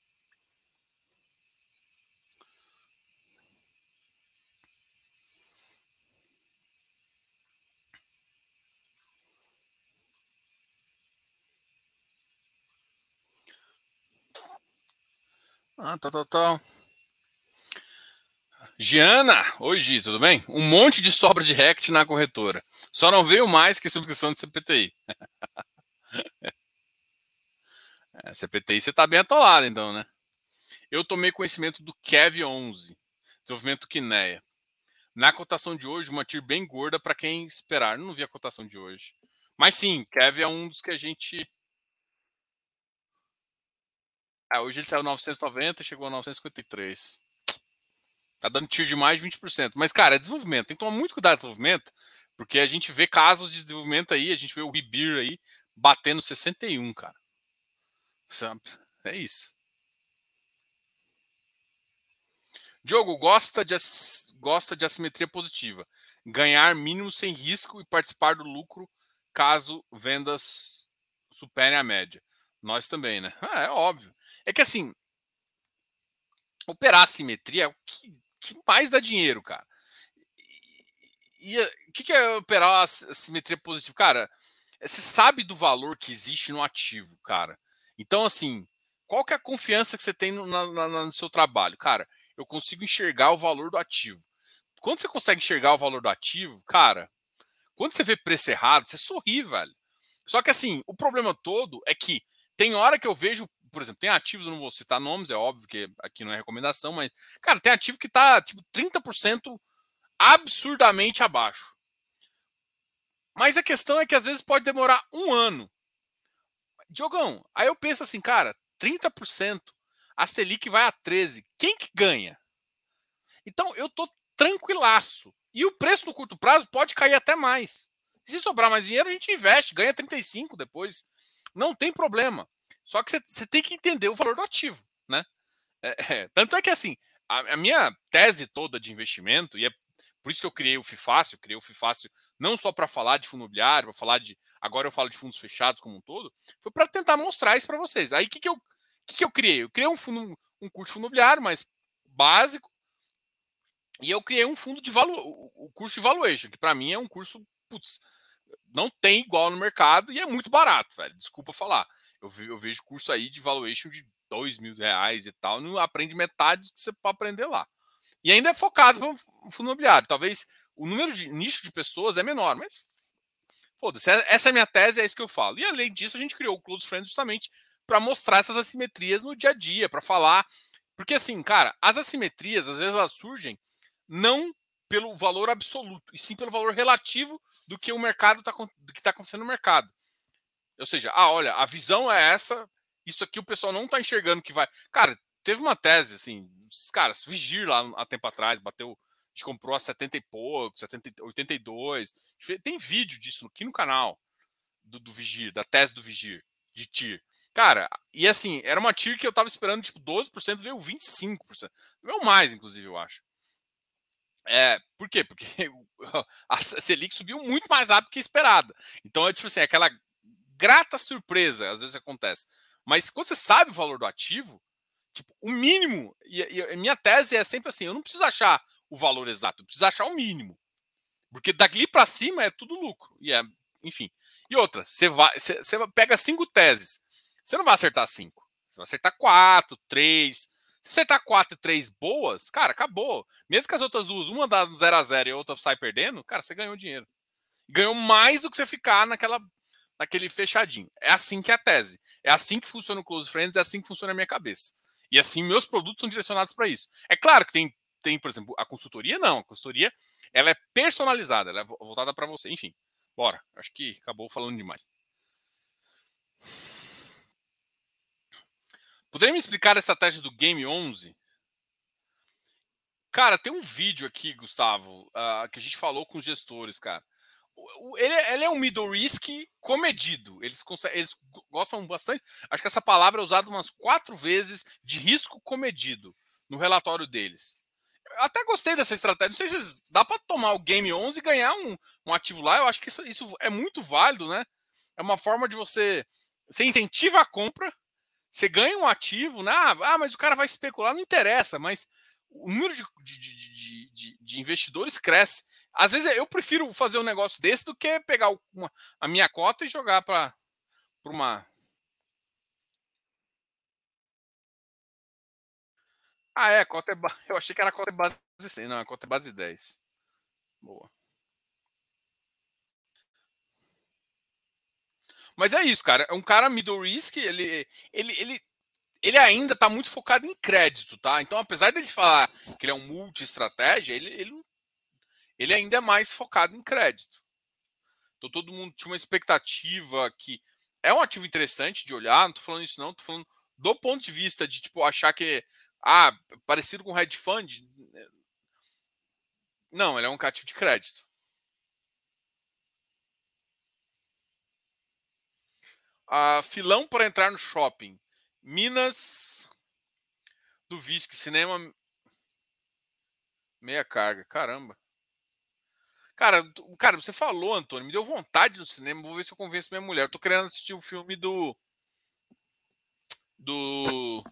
Ah, tá, tá, tá. Giana, Gi, tudo bem? Um monte de sobra de Rect na corretora. Só não veio mais que subscrição de CPTI. [LAUGHS] é, CPTI você tá bem atolado então, né? Eu tomei conhecimento do Kev 11, desenvolvimento Kineia. Na cotação de hoje, uma TIR bem gorda para quem esperar. Não vi a cotação de hoje. Mas sim, Kev é um dos que a gente ah, hoje ele saiu 990 e chegou a 953. Tá dando tiro de mais de 20%. Mas, cara, é desenvolvimento. Tem que tomar muito cuidado com desenvolvimento, porque a gente vê casos de desenvolvimento aí, a gente vê o Ribir aí batendo 61, cara. É isso. Diogo, gosta de, gosta de assimetria positiva. Ganhar mínimo sem risco e participar do lucro caso vendas superem a média. Nós também, né? Ah, é óbvio. É que assim, operar simetria é o que, que mais dá dinheiro, cara. E o que, que é operar a simetria positiva? Cara, você sabe do valor que existe no ativo, cara. Então, assim, qual que é a confiança que você tem no, na, no seu trabalho? Cara, eu consigo enxergar o valor do ativo. Quando você consegue enxergar o valor do ativo, cara, quando você vê preço errado, você sorri, velho. Só que assim, o problema todo é que tem hora que eu vejo por exemplo, tem ativos, eu não vou citar nomes, é óbvio que aqui não é recomendação, mas, cara, tem ativo que está tipo 30% absurdamente abaixo. Mas a questão é que às vezes pode demorar um ano. Diogão, aí eu penso assim, cara, 30%, a Selic vai a 13%. Quem que ganha? Então eu tô tranquilaço. E o preço no curto prazo pode cair até mais. Se sobrar mais dinheiro, a gente investe, ganha 35 depois. Não tem problema. Só que você tem que entender o valor do ativo, né? É, [LAUGHS] é, tanto é que assim, a, a, minha tese toda de investimento, e é por isso que eu criei o FIFácil, criei o FIFácil não só para falar de fundo imobiliário, para falar de. Agora eu falo de fundos fechados como um todo, foi para tentar mostrar isso para vocês. Aí o que, que, eu, que, que eu criei? Eu criei um fundo, um curso imobiliário, mas básico, e eu criei um fundo de valor, o curso de valuation, que para mim é um curso, putz, não tem igual no mercado e é muito barato, velho. Desculpa falar. Eu, eu vejo curso aí de valuation de dois mil reais e tal, não aprende metade do que você pode aprender lá. E ainda é focado no fundo imobiliário. Talvez o número de nicho de pessoas é menor, mas foda-se. É, essa é a minha tese, é isso que eu falo. E além disso, a gente criou o Close Friends justamente para mostrar essas assimetrias no dia a dia, para falar. Porque assim, cara, as assimetrias, às vezes elas surgem não pelo valor absoluto, e sim pelo valor relativo do que o mercado tá, do que está acontecendo no mercado. Ou seja, ah, olha, a visão é essa, isso aqui o pessoal não está enxergando que vai. Cara, teve uma tese, assim, cara, Vigir lá há tempo atrás, bateu, a gente comprou a 70 e pouco, 70, 82. Tem vídeo disso aqui no canal do, do Vigir, da tese do Vigir, de TIR. Cara, e assim, era uma tier que eu tava esperando, tipo, 12%, veio 25%. Veio mais, inclusive, eu acho. É, por quê? Porque [LAUGHS] a Selic subiu muito mais rápido que esperada. Então, é tipo assim, aquela grata surpresa, às vezes acontece. Mas quando você sabe o valor do ativo, tipo, o mínimo, e, e minha tese é sempre assim, eu não preciso achar o valor exato, eu preciso achar o mínimo. Porque daqui para cima é tudo lucro. E é, enfim. E outra, você vai, você, você pega cinco teses. Você não vai acertar cinco. Você vai acertar quatro, três. Se acertar quatro e três boas, cara, acabou. Mesmo que as outras duas, uma dá 0 a 0 e a outra sai perdendo, cara, você ganhou dinheiro. Ganhou mais do que você ficar naquela, naquele fechadinho. É assim que é a tese. É assim que funciona o Close Friends, é assim que funciona a minha cabeça. E assim, meus produtos são direcionados para isso. É claro que tem, tem, por exemplo, a consultoria, não. A consultoria, ela é personalizada, ela é voltada para você. Enfim, bora. Acho que acabou falando demais. Poderia me explicar a estratégia do Game 11? Cara, tem um vídeo aqui, Gustavo, uh, que a gente falou com os gestores, cara. Ele, é, ele é um middle risk comedido. Eles, eles gostam bastante. Acho que essa palavra é usada umas quatro vezes de risco comedido no relatório deles. Até gostei dessa estratégia. Não sei se dá para tomar o Game 11 e ganhar um, um ativo lá. Eu acho que isso, isso é muito válido, né? É uma forma de você. Você incentiva a compra você ganha um ativo, né? Ah, mas o cara vai especular, não interessa, mas o número de, de, de, de, de investidores cresce. Às vezes eu prefiro fazer um negócio desse do que pegar uma, a minha cota e jogar para uma. Ah, é, cota é [LAUGHS] eu achei que era cota é base 100, não, a cota é base 10. Boa. Mas é isso, cara. É um cara middle risk, ele, ele, ele, ele ainda está muito focado em crédito, tá? Então, apesar dele falar que ele é um multi-estratégia, ele, ele, ele ainda é mais focado em crédito. Então, todo mundo tinha uma expectativa que é um ativo interessante de olhar, não tô falando isso não, tô falando do ponto de vista de, tipo, achar que, ah, parecido com hedge fund. Não, ele é um ativo de crédito. Uh, filão para entrar no shopping. Minas do Visc, cinema meia carga. Caramba. Cara, cara, você falou, Antônio, me deu vontade no cinema. Vou ver se eu convenço minha mulher. Eu tô querendo assistir o um filme do. Do.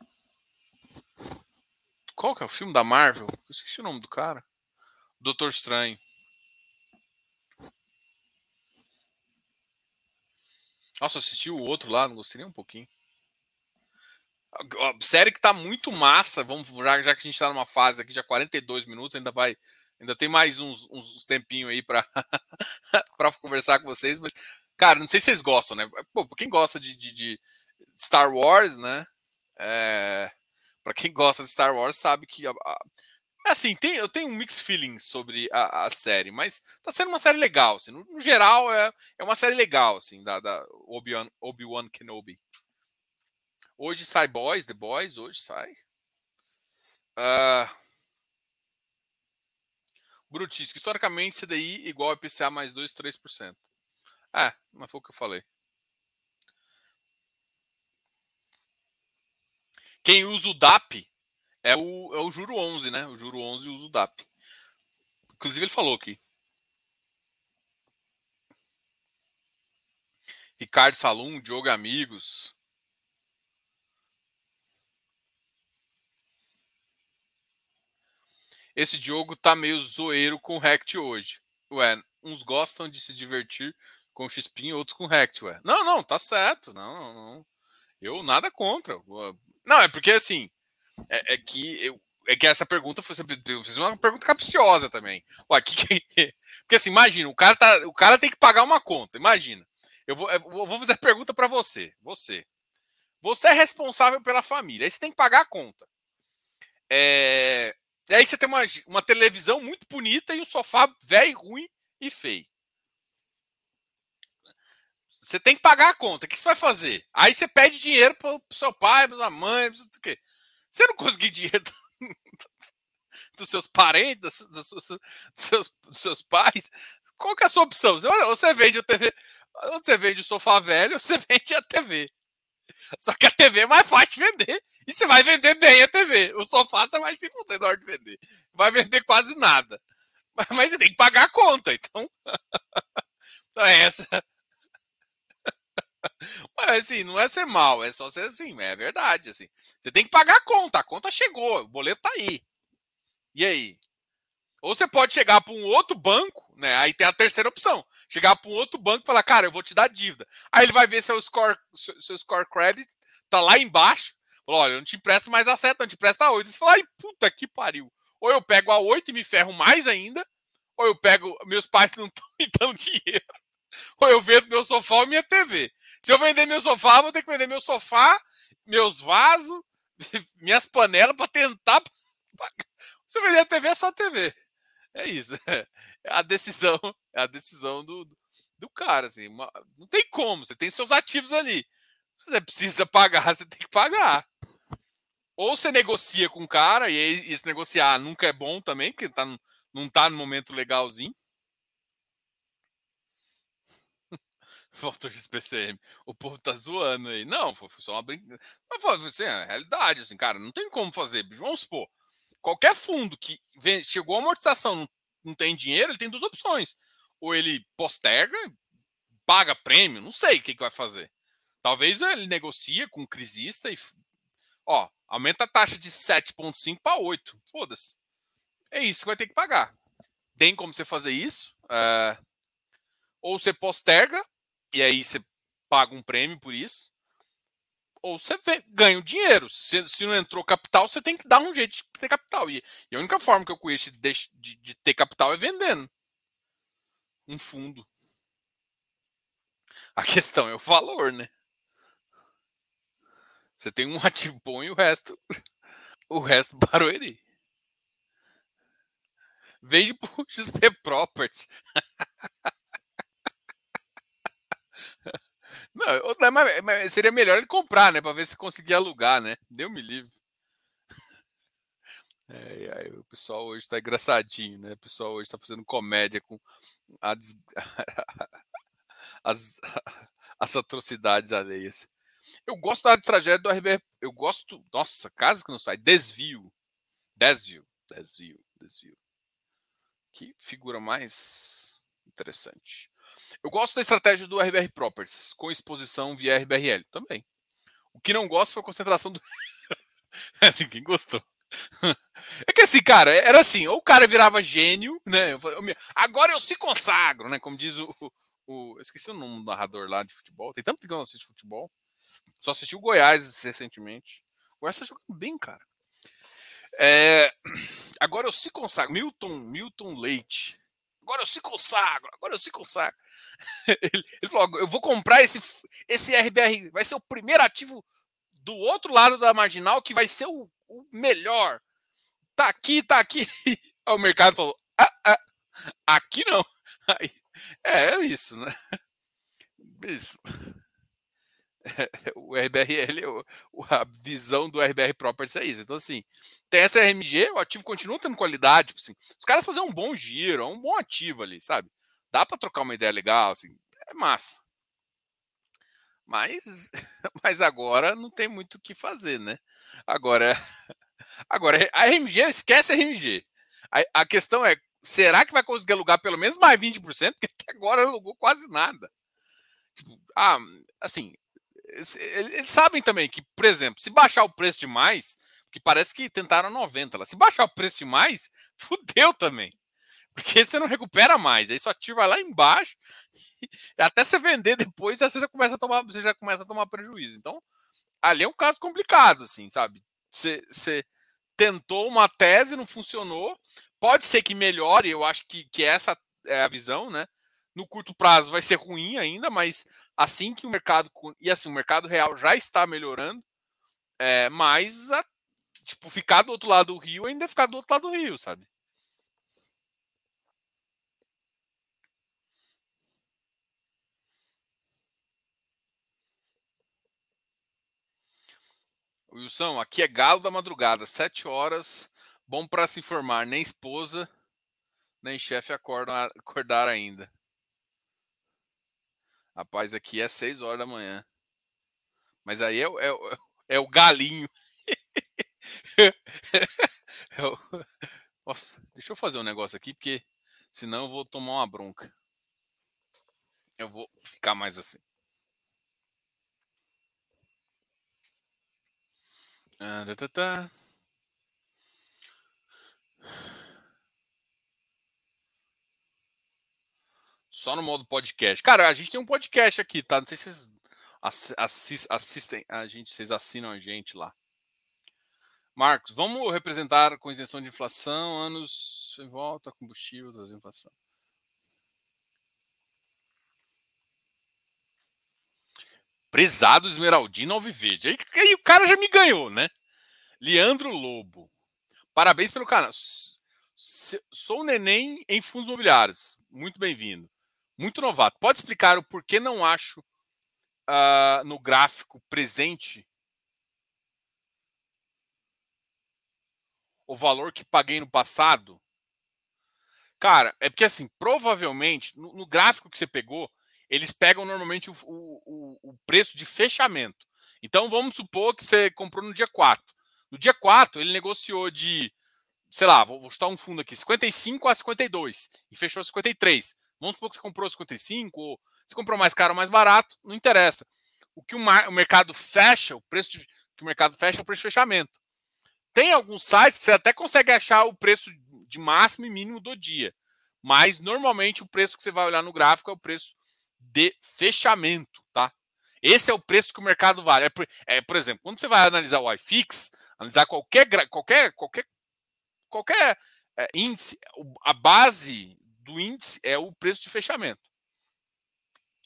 Qual que é o filme da Marvel? Eu esqueci o nome do cara. Doutor Estranho. Nossa, assisti o outro lá, não gostei nem um pouquinho. A série que tá muito massa, vamos já, já que a gente tá numa fase aqui já 42 minutos, ainda vai ainda tem mais uns, uns tempinho aí para [LAUGHS] para conversar com vocês, mas cara, não sei se vocês gostam, né? Pô, quem gosta de, de, de Star Wars, né? É, para quem gosta de Star Wars sabe que a, a, assim, tem, eu tenho um mixed feeling sobre a, a, série, mas tá sendo uma série legal. Assim, no, no, geral, é, é uma série legal, assim, da, da Obi-Wan Obi Kenobi. Hoje sai Boys, The Boys, hoje sai. Uh, Brutisco, historicamente, CDI igual a IPCA mais 2, 3%. É, mas foi o que eu falei. Quem usa o DAP é o, é o juro 11, né? O juro 11 usa o DAP. Inclusive ele falou aqui. Ricardo Salum, Diogo Amigos. Esse Diogo tá meio zoeiro com o Rect hoje. Ué, uns gostam de se divertir com o Xpin, outros com o Rect, ué. Não, não, tá certo. Não, não, não. Eu nada contra. Não, é porque assim, é, é que eu, é que essa pergunta foi uma pergunta capciosa também. Ué, que, que, [LAUGHS] porque assim, imagina, o cara, tá, o cara tem que pagar uma conta. Imagina. Eu vou, eu vou fazer a pergunta para você. Você. Você é responsável pela família. Aí você tem que pagar a conta. É, e aí você tem uma, uma televisão muito bonita e um sofá velho, ruim e feio. Você tem que pagar a conta. O que você vai fazer? Aí você pede dinheiro para o seu pai, para sua mãe, para o quê? Você não conseguir [LAUGHS] dinheiro dos seus parentes, dos seus, dos seus, pais, qual que é a sua opção? Você vende a TV, você vende o sofá velho, [LAUGHS] você vende a TV. Só que a TV é mais fácil de vender. E você vai vender bem a TV. O sofá você vai se fuder na hora de vender. Vai vender quase nada. [LAUGHS] Mas você tem que pagar a conta. Então. então é essa. Mas assim, não é ser mal, é só ser assim, é verdade. Assim. Você tem que pagar a conta. A conta chegou, o boleto tá aí. E aí? Ou você pode chegar para um outro banco, né? Aí tem a terceira opção. Chegar para um outro banco e falar, cara, eu vou te dar dívida. Aí ele vai ver seu score, seu score credit, tá lá embaixo. Fala, olha, eu não te empresto mais a 7, não te empresto a 8. Você fala, ai, puta que pariu. Ou eu pego a 8 e me ferro mais ainda, ou eu pego, meus pais não [LAUGHS] estão me dando dinheiro, ou eu vendo meu sofá ou minha TV. Se eu vender meu sofá, vou ter que vender meu sofá, meus vasos, [LAUGHS] minhas panelas para tentar [LAUGHS] Se eu vender a TV, é só a TV. É isso. [LAUGHS] É a decisão, é a decisão do, do cara, assim. Não tem como, você tem seus ativos ali. Você precisa pagar, você tem que pagar. Ou você negocia com o cara, e esse negociar nunca é bom também, porque tá, não tá no momento legalzinho. [LAUGHS] Faltou XPCM. O povo tá zoando aí. Não, foi só uma brincadeira. Mas foi assim, é a realidade, assim, cara, não tem como fazer. Vamos supor, qualquer fundo que vem, chegou a amortização, não, não tem dinheiro, ele tem duas opções. Ou ele posterga, paga prêmio, não sei o que, que vai fazer. Talvez ele negocie com o crisista e. Ó, aumenta a taxa de 7,5 para 8. Foda-se. É isso que vai ter que pagar. Tem como você fazer isso. É... Ou você posterga, e aí você paga um prêmio por isso ou você ganha o dinheiro. Se, se, não entrou capital, você tem que dar um jeito de ter capital. E, e a única forma que eu conheço de, de, de, ter capital é vendendo um fundo. A [LAUGHS] questão é o valor, né? Você tem um ativo bom e o resto, [LAUGHS] o resto barueri. Vende pro [LAUGHS] XP Properties. Não, mas, mas seria melhor ele comprar, né? Para ver se conseguia alugar, né? Deu me livre. [LAUGHS] É, aí, o pessoal hoje está engraçadinho, né? O pessoal hoje está fazendo comédia com des... [LAUGHS] as... [LAUGHS] as atrocidades alheias. Eu gosto da tragédia do RBR. Eu gosto. Nossa, casa que não sai. Desvio. Desvio. Desvio. Desvio. Que figura mais interessante. Eu gosto da estratégia do RBR Properties, com exposição via RBRL também. O que não gosto foi a concentração do. [LAUGHS] Ninguém gostou. É que assim, cara, era assim, ou o cara virava gênio, né? Agora eu se consagro, né? Como diz o. o eu esqueci o nome do narrador lá de futebol. Tem tanto que eu não assisto futebol. Só assisti o Goiás recentemente. O Goiás tá jogando bem, cara. É... Agora eu se consagro. Milton, Milton Leite. Agora eu se consagro. Agora eu se consagro. [LAUGHS] ele, ele, falou: eu vou comprar esse, esse RBR, vai ser o primeiro ativo do outro lado da marginal que vai ser o, o melhor. Tá aqui, tá aqui. [LAUGHS] Aí o mercado falou: ah, ah, aqui não. [LAUGHS] Aí, é, é isso, né? Isso. [LAUGHS] o RBRL, a visão do RBR Properties é isso. Então, assim, tem essa RMG, o ativo continua tendo qualidade. Tipo assim, os caras fazem um bom giro, é um bom ativo ali, sabe? dá para trocar uma ideia legal, assim, é massa. Mas, [LAUGHS] mas agora não tem muito o que fazer, né? Agora, [LAUGHS] agora a RMG, esquece a RMG. A, a questão é, será que vai conseguir alugar pelo menos mais 20%? Porque até agora alugou quase nada. Tipo, ah, assim, eles sabem também que, por exemplo, se baixar o preço demais, que parece que tentaram 90 lá, se baixar o preço demais, [LAUGHS] fudeu também. Porque você não recupera mais. Aí sua ativo vai lá embaixo. Até você vender depois, você já começa a tomar, você já começa a tomar prejuízo. Então, ali é um caso complicado, assim, sabe? Você, você tentou uma tese, não funcionou. Pode ser que melhore, eu acho que, que essa é a visão, né? No curto prazo vai ser ruim ainda, mas assim que o mercado. E assim, o mercado real já está melhorando, é, mas a, tipo, ficar do outro lado do rio ainda é ficar do outro lado do rio, sabe? Wilson, aqui é galo da madrugada, sete horas. Bom para se informar, nem esposa, nem chefe acordam, acordar ainda. Rapaz, aqui é seis horas da manhã. Mas aí é, é, [LAUGHS] é o galinho. [LAUGHS] é o... Nossa, deixa eu fazer um negócio aqui, porque senão eu vou tomar uma bronca. Eu vou ficar mais assim. Ah, tá, tá, Só no modo podcast. Cara, a gente tem um podcast aqui, tá? Não sei se vocês assistem a gente, vocês assinam a gente lá. Marcos, vamos representar com isenção de inflação, anos em volta, combustível, das inflação. Prezado Esmeraldino Alviverde. Aí, aí o cara já me ganhou, né? Leandro Lobo. Parabéns pelo canal. Sou neném em fundos imobiliários. Muito bem-vindo. Muito novato. Pode explicar o porquê não acho uh, no gráfico presente o valor que paguei no passado? Cara, é porque assim, provavelmente, no, no gráfico que você pegou, eles pegam normalmente o, o, o, preço de fechamento. Então vamos supor que você comprou no dia 4. No dia 4, ele negociou de, sei lá, vou, vou chutar um fundo aqui, 55 a 52 e fechou 53. Vamos supor que você comprou 55 ou se comprou mais caro ou mais barato, não interessa. O que o, o mercado fecha, o preço que o mercado fecha é o preço de fechamento. Tem alguns sites que você até consegue achar o preço de máximo e mínimo do dia. Mas normalmente o preço que você vai olhar no gráfico é o preço de fechamento, tá? Esse é o preço que o mercado vale. É por, é, por exemplo, quando você vai analisar o iFix, analisar qualquer qualquer qualquer qualquer é, índice, a base do índice é o preço de fechamento.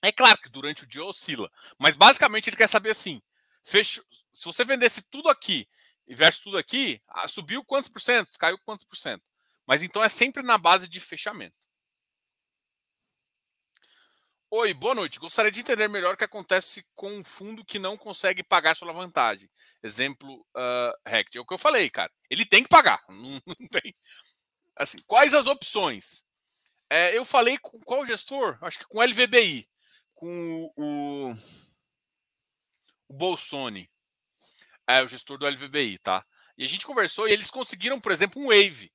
É claro que durante o dia oscila, mas basicamente ele quer saber assim: fecho, se você vendesse tudo aqui e tudo aqui, ah, subiu quantos por cento, caiu quantos por cento. Mas então é sempre na base de fechamento. Oi, boa noite. Gostaria de entender melhor o que acontece com um fundo que não consegue pagar sua vantagem. Exemplo, uh, Rect. É o que eu falei, cara. Ele tem que pagar. Não, [LAUGHS] não tem. Assim, quais as opções? É, eu falei com qual gestor? Acho que com o LVBI, com o, o Bolsoni, é o gestor do LVBI, tá? E a gente conversou e eles conseguiram, por exemplo, um Wave.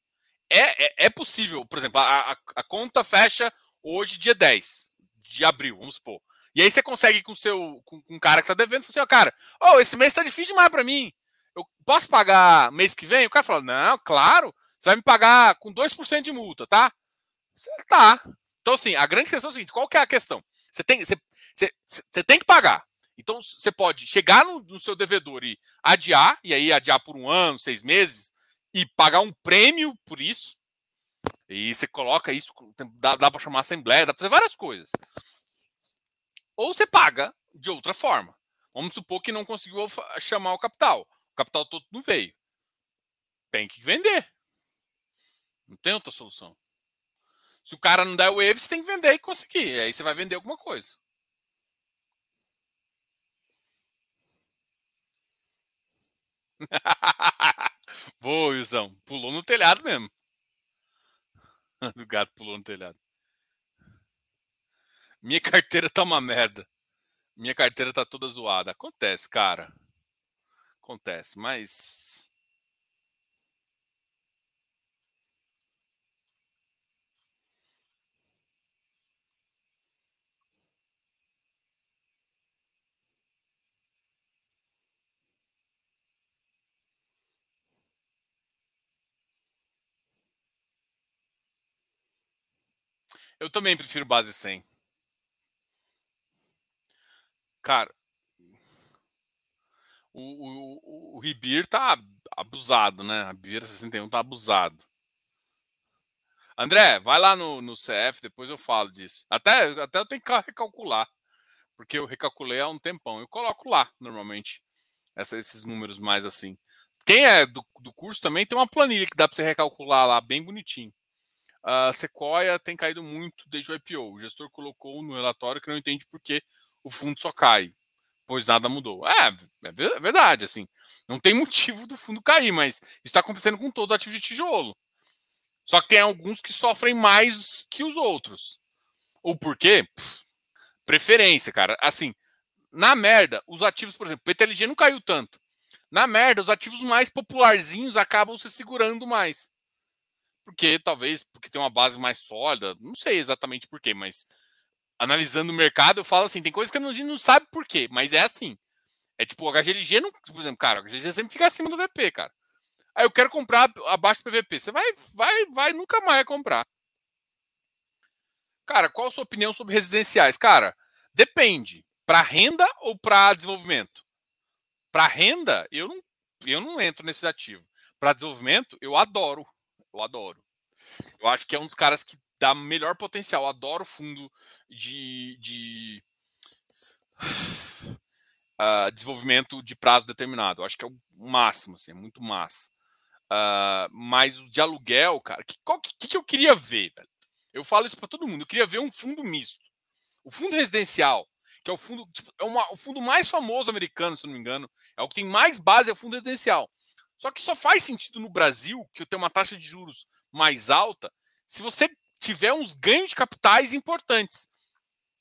É, é, é possível, por exemplo, a, a, a conta fecha hoje, dia 10 de abril, vamos supor. E aí você consegue com seu com, com um cara que tá devendo, você assim, ó, cara, oh, esse mês tá difícil demais para mim. Eu posso pagar mês que vem? O cara fala: "Não, claro, você vai me pagar com 2% de multa, tá?" Tá. Então assim, a grande questão é o seguinte, qual que é a questão? Você tem você, você, você tem que pagar. Então você pode chegar no, no, seu devedor e adiar, e aí adiar por um ano, seis meses, e pagar um prêmio por isso. E você coloca isso, dá, dá para chamar assembleia, dá para fazer várias coisas. Ou você paga de outra forma. Vamos supor que não conseguiu chamar o capital. O capital todo não veio. Tem que vender. Não tem outra solução. Se o cara não der o wave, você tem que vender e conseguir. Aí você vai vender alguma coisa. [LAUGHS] Boa, Wilson. Pulou no telhado mesmo. [LAUGHS] do gato pulou no telhado. Minha carteira tá uma merda. Minha carteira tá toda zoada. Acontece, cara. Acontece, mas. Eu também prefiro base 100. Cara, o, o, o Ribir tá abusado, né? A Ribir 61 tá abusado. André, vai lá no, no CF, depois eu falo disso. Até, até eu tenho que recalcular, porque eu recalculei há um tempão. Eu coloco lá, normalmente, essa, esses números mais assim. Quem é do, do curso também tem uma planilha que dá para você recalcular lá, bem bonitinho. A Sequoia tem caído muito desde o IPO. O gestor colocou no relatório que não entende por que o fundo só cai, pois nada mudou. É, é, é verdade, assim. Não tem motivo do fundo cair, mas está acontecendo com todo ativo de tijolo. Só que tem alguns que sofrem mais que os outros. O porquê? Pff, preferência, cara. Assim, na merda, os ativos, por exemplo, PTLG não caiu tanto. Na merda, os ativos mais popularzinhos acabam se segurando mais. Porque talvez porque tem uma base mais sólida, não sei exatamente por quê, mas analisando o mercado, eu falo assim, tem coisas que a gente não sabe por quê, mas é assim. É tipo, o HGLG não, por exemplo, cara, o HGLG sempre fica acima do VP, cara. Aí eu quero comprar abaixo do PVP. Você vai, vai, vai nunca mais comprar. Cara, qual a sua opinião sobre residenciais? Cara, depende. Para renda ou para desenvolvimento? Para renda, eu não, eu não entro nesse ativo. Para desenvolvimento, eu adoro. Eu adoro. Eu acho que é um dos caras que dá melhor potencial. Eu adoro fundo de, de uh, [SIGHS] desenvolvimento de prazo determinado. Eu acho que é o máximo, assim, é muito massa. Uh, mas o de aluguel, cara, que, qual, que, que eu queria ver, velho? Eu falo isso para todo mundo. Eu queria ver um fundo misto. O fundo residencial, que é o fundo, tipo, é uma, o fundo mais famoso americano, se não me engano, é o que tem mais base, é o fundo residencial. Só que só faz sentido no Brasil, que tem uma taxa de juros mais alta, se você tiver uns ganhos de capitais importantes.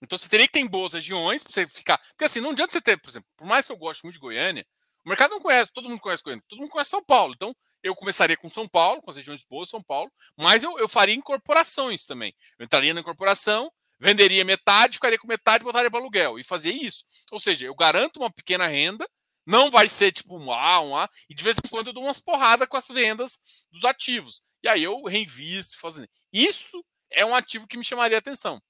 Então você teria que ter em boas regiões para você ficar. Porque assim, não adianta você ter, por exemplo, por mais que eu goste muito de Goiânia, o mercado não conhece, todo mundo conhece Goiânia, todo mundo conhece São Paulo. Então, eu começaria com São Paulo, com as regiões boas de São Paulo, mas eu, eu faria incorporações também. Eu entraria na incorporação, venderia metade, ficaria com metade botaria para aluguel. E fazia isso. Ou seja, eu garanto uma pequena renda, não vai ser tipo um A, um A, e de vez em quando eu dou umas porradas com as vendas dos ativos. E aí eu reinvisto, fazendo. Isso é um ativo que me chamaria atenção.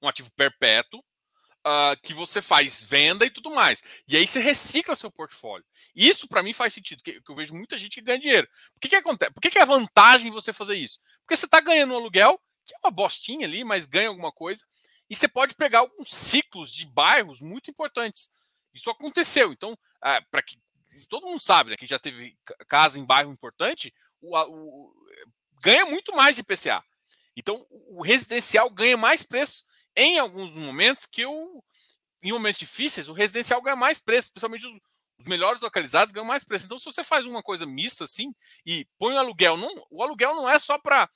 Um ativo perpétuo, uh, que você faz venda e tudo mais. E aí você recicla seu portfólio. Isso para mim faz sentido, que, eu vejo muita gente que ganha dinheiro. Por que, que acontece? Por que, que é vantagem você fazer isso? Porque você está ganhando um aluguel, que é uma bostinha ali, mas ganha alguma coisa, e você pode pegar alguns ciclos de bairros muito importantes. Isso aconteceu. Então, uh, para que todo mundo sabe, né, que já teve casa em bairro importante, o, o, ganha muito mais de PCA. Então, o residencial ganha mais preço em alguns momentos que o, em momentos difíceis, o residencial ganha mais preço, principalmente os, os melhores localizados ganham mais preço. Então, se você faz uma coisa mista assim e põe o aluguel, não, o aluguel não é só para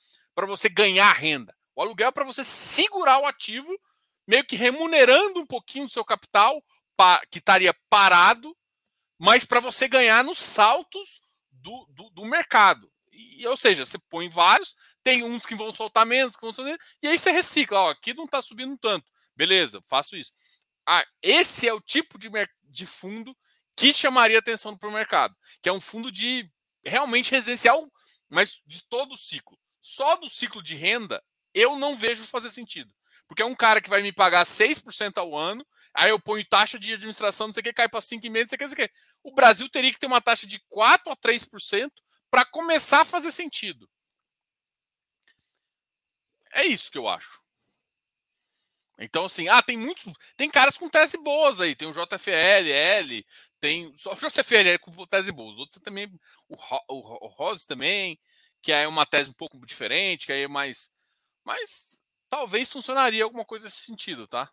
você ganhar renda. O aluguel é para você segurar o ativo, meio que remunerando um pouquinho do seu capital que estaria parado, mas para você ganhar nos saltos do, do, do mercado. E, ou seja, você põe vários, tem uns que vão soltar menos, que vão soltar menos, e aí você recicla. Ó, aqui não está subindo tanto. Beleza, faço isso. Ah, esse é o tipo de, de fundo que chamaria atenção para o mercado, que é um fundo de realmente residencial, mas de todo o ciclo. Só do ciclo de renda, eu não vejo fazer sentido. Porque é um cara que vai me pagar 6% ao ano, aí eu ponho taxa de administração, não sei o que, cai para 5,5%, não sei o que, não sei o que. O Brasil teria que ter uma taxa de 4% a 3% para começar a fazer sentido. É isso que eu acho. Então, assim, ah, tem muitos. Tem caras com tese boas aí. Tem o JFL, L, tem. Só o JFL com tese boa. Os outros também. O, o, o Rose também, que é uma tese um pouco diferente, que aí é mais. Mas talvez funcionaria alguma coisa nesse sentido, tá?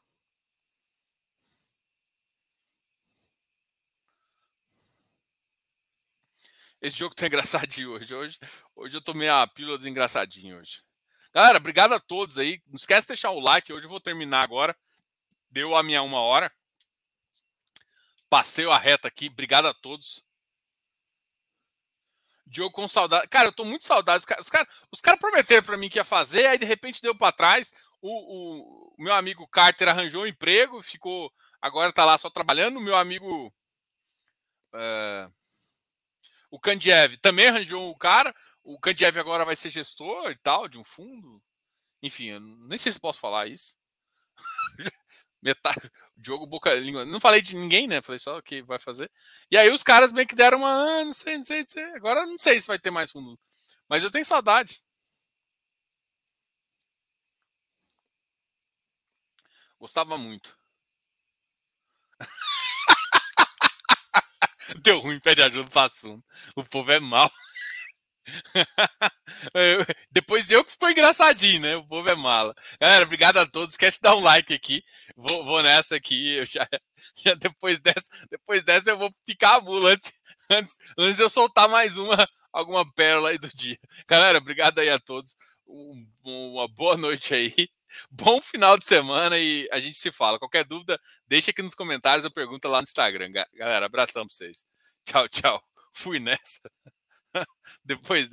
Esse jogo tá [LAUGHS] engraçadinho hoje. Hoje, hoje eu tomei a pílula do engraçadinho hoje. Galera, obrigado a todos aí. Não esquece de deixar o like. Hoje eu vou terminar agora. Deu a minha uma hora. Passei a reta aqui. Obrigado a todos. Diogo com saudade. Cara, eu tô muito saudade. Os caras cara, os cara prometeram para mim que ia fazer, aí de repente deu para trás. O, o, o, meu amigo Carter arranjou um emprego, ficou. Agora tá lá só trabalhando. O meu amigo. Uh, o Kandiev também arranjou um cara. O Kandiev agora vai ser gestor e tal, de um fundo. Enfim, nem sei se posso falar isso. [LAUGHS] Metade. Diogo Boca Língua. Não falei de ninguém, né? Falei só que vai fazer. E aí os caras meio que deram uma. Ah, não sei, não sei, não sei. Agora não sei se vai ter mais fundo. Mas eu tenho saudades. Gostava muito. [LAUGHS] Deu ruim, pede ajuda do assunto. O povo é mal. [LAUGHS] Depois eu que ficou engraçadinho, né? O povo é mala. Galera, obrigado a todos. Esquece de dar um like aqui. Vou, vou nessa aqui. Eu já, [LAUGHS] já depois, dessa, depois dessa eu vou picar a mula antes, [LAUGHS] antes, antes eu soltar mais uma, alguma pérola aí do dia. Galera, obrigado aí a todos. Um, uma boa noite aí. Bom final de semana e a gente se fala. Qualquer dúvida, deixa aqui nos comentários ou pergunta lá no Instagram. Galera, abração pra vocês. Tchau, tchau. Fui nessa. [LAUGHS] Depois dessa.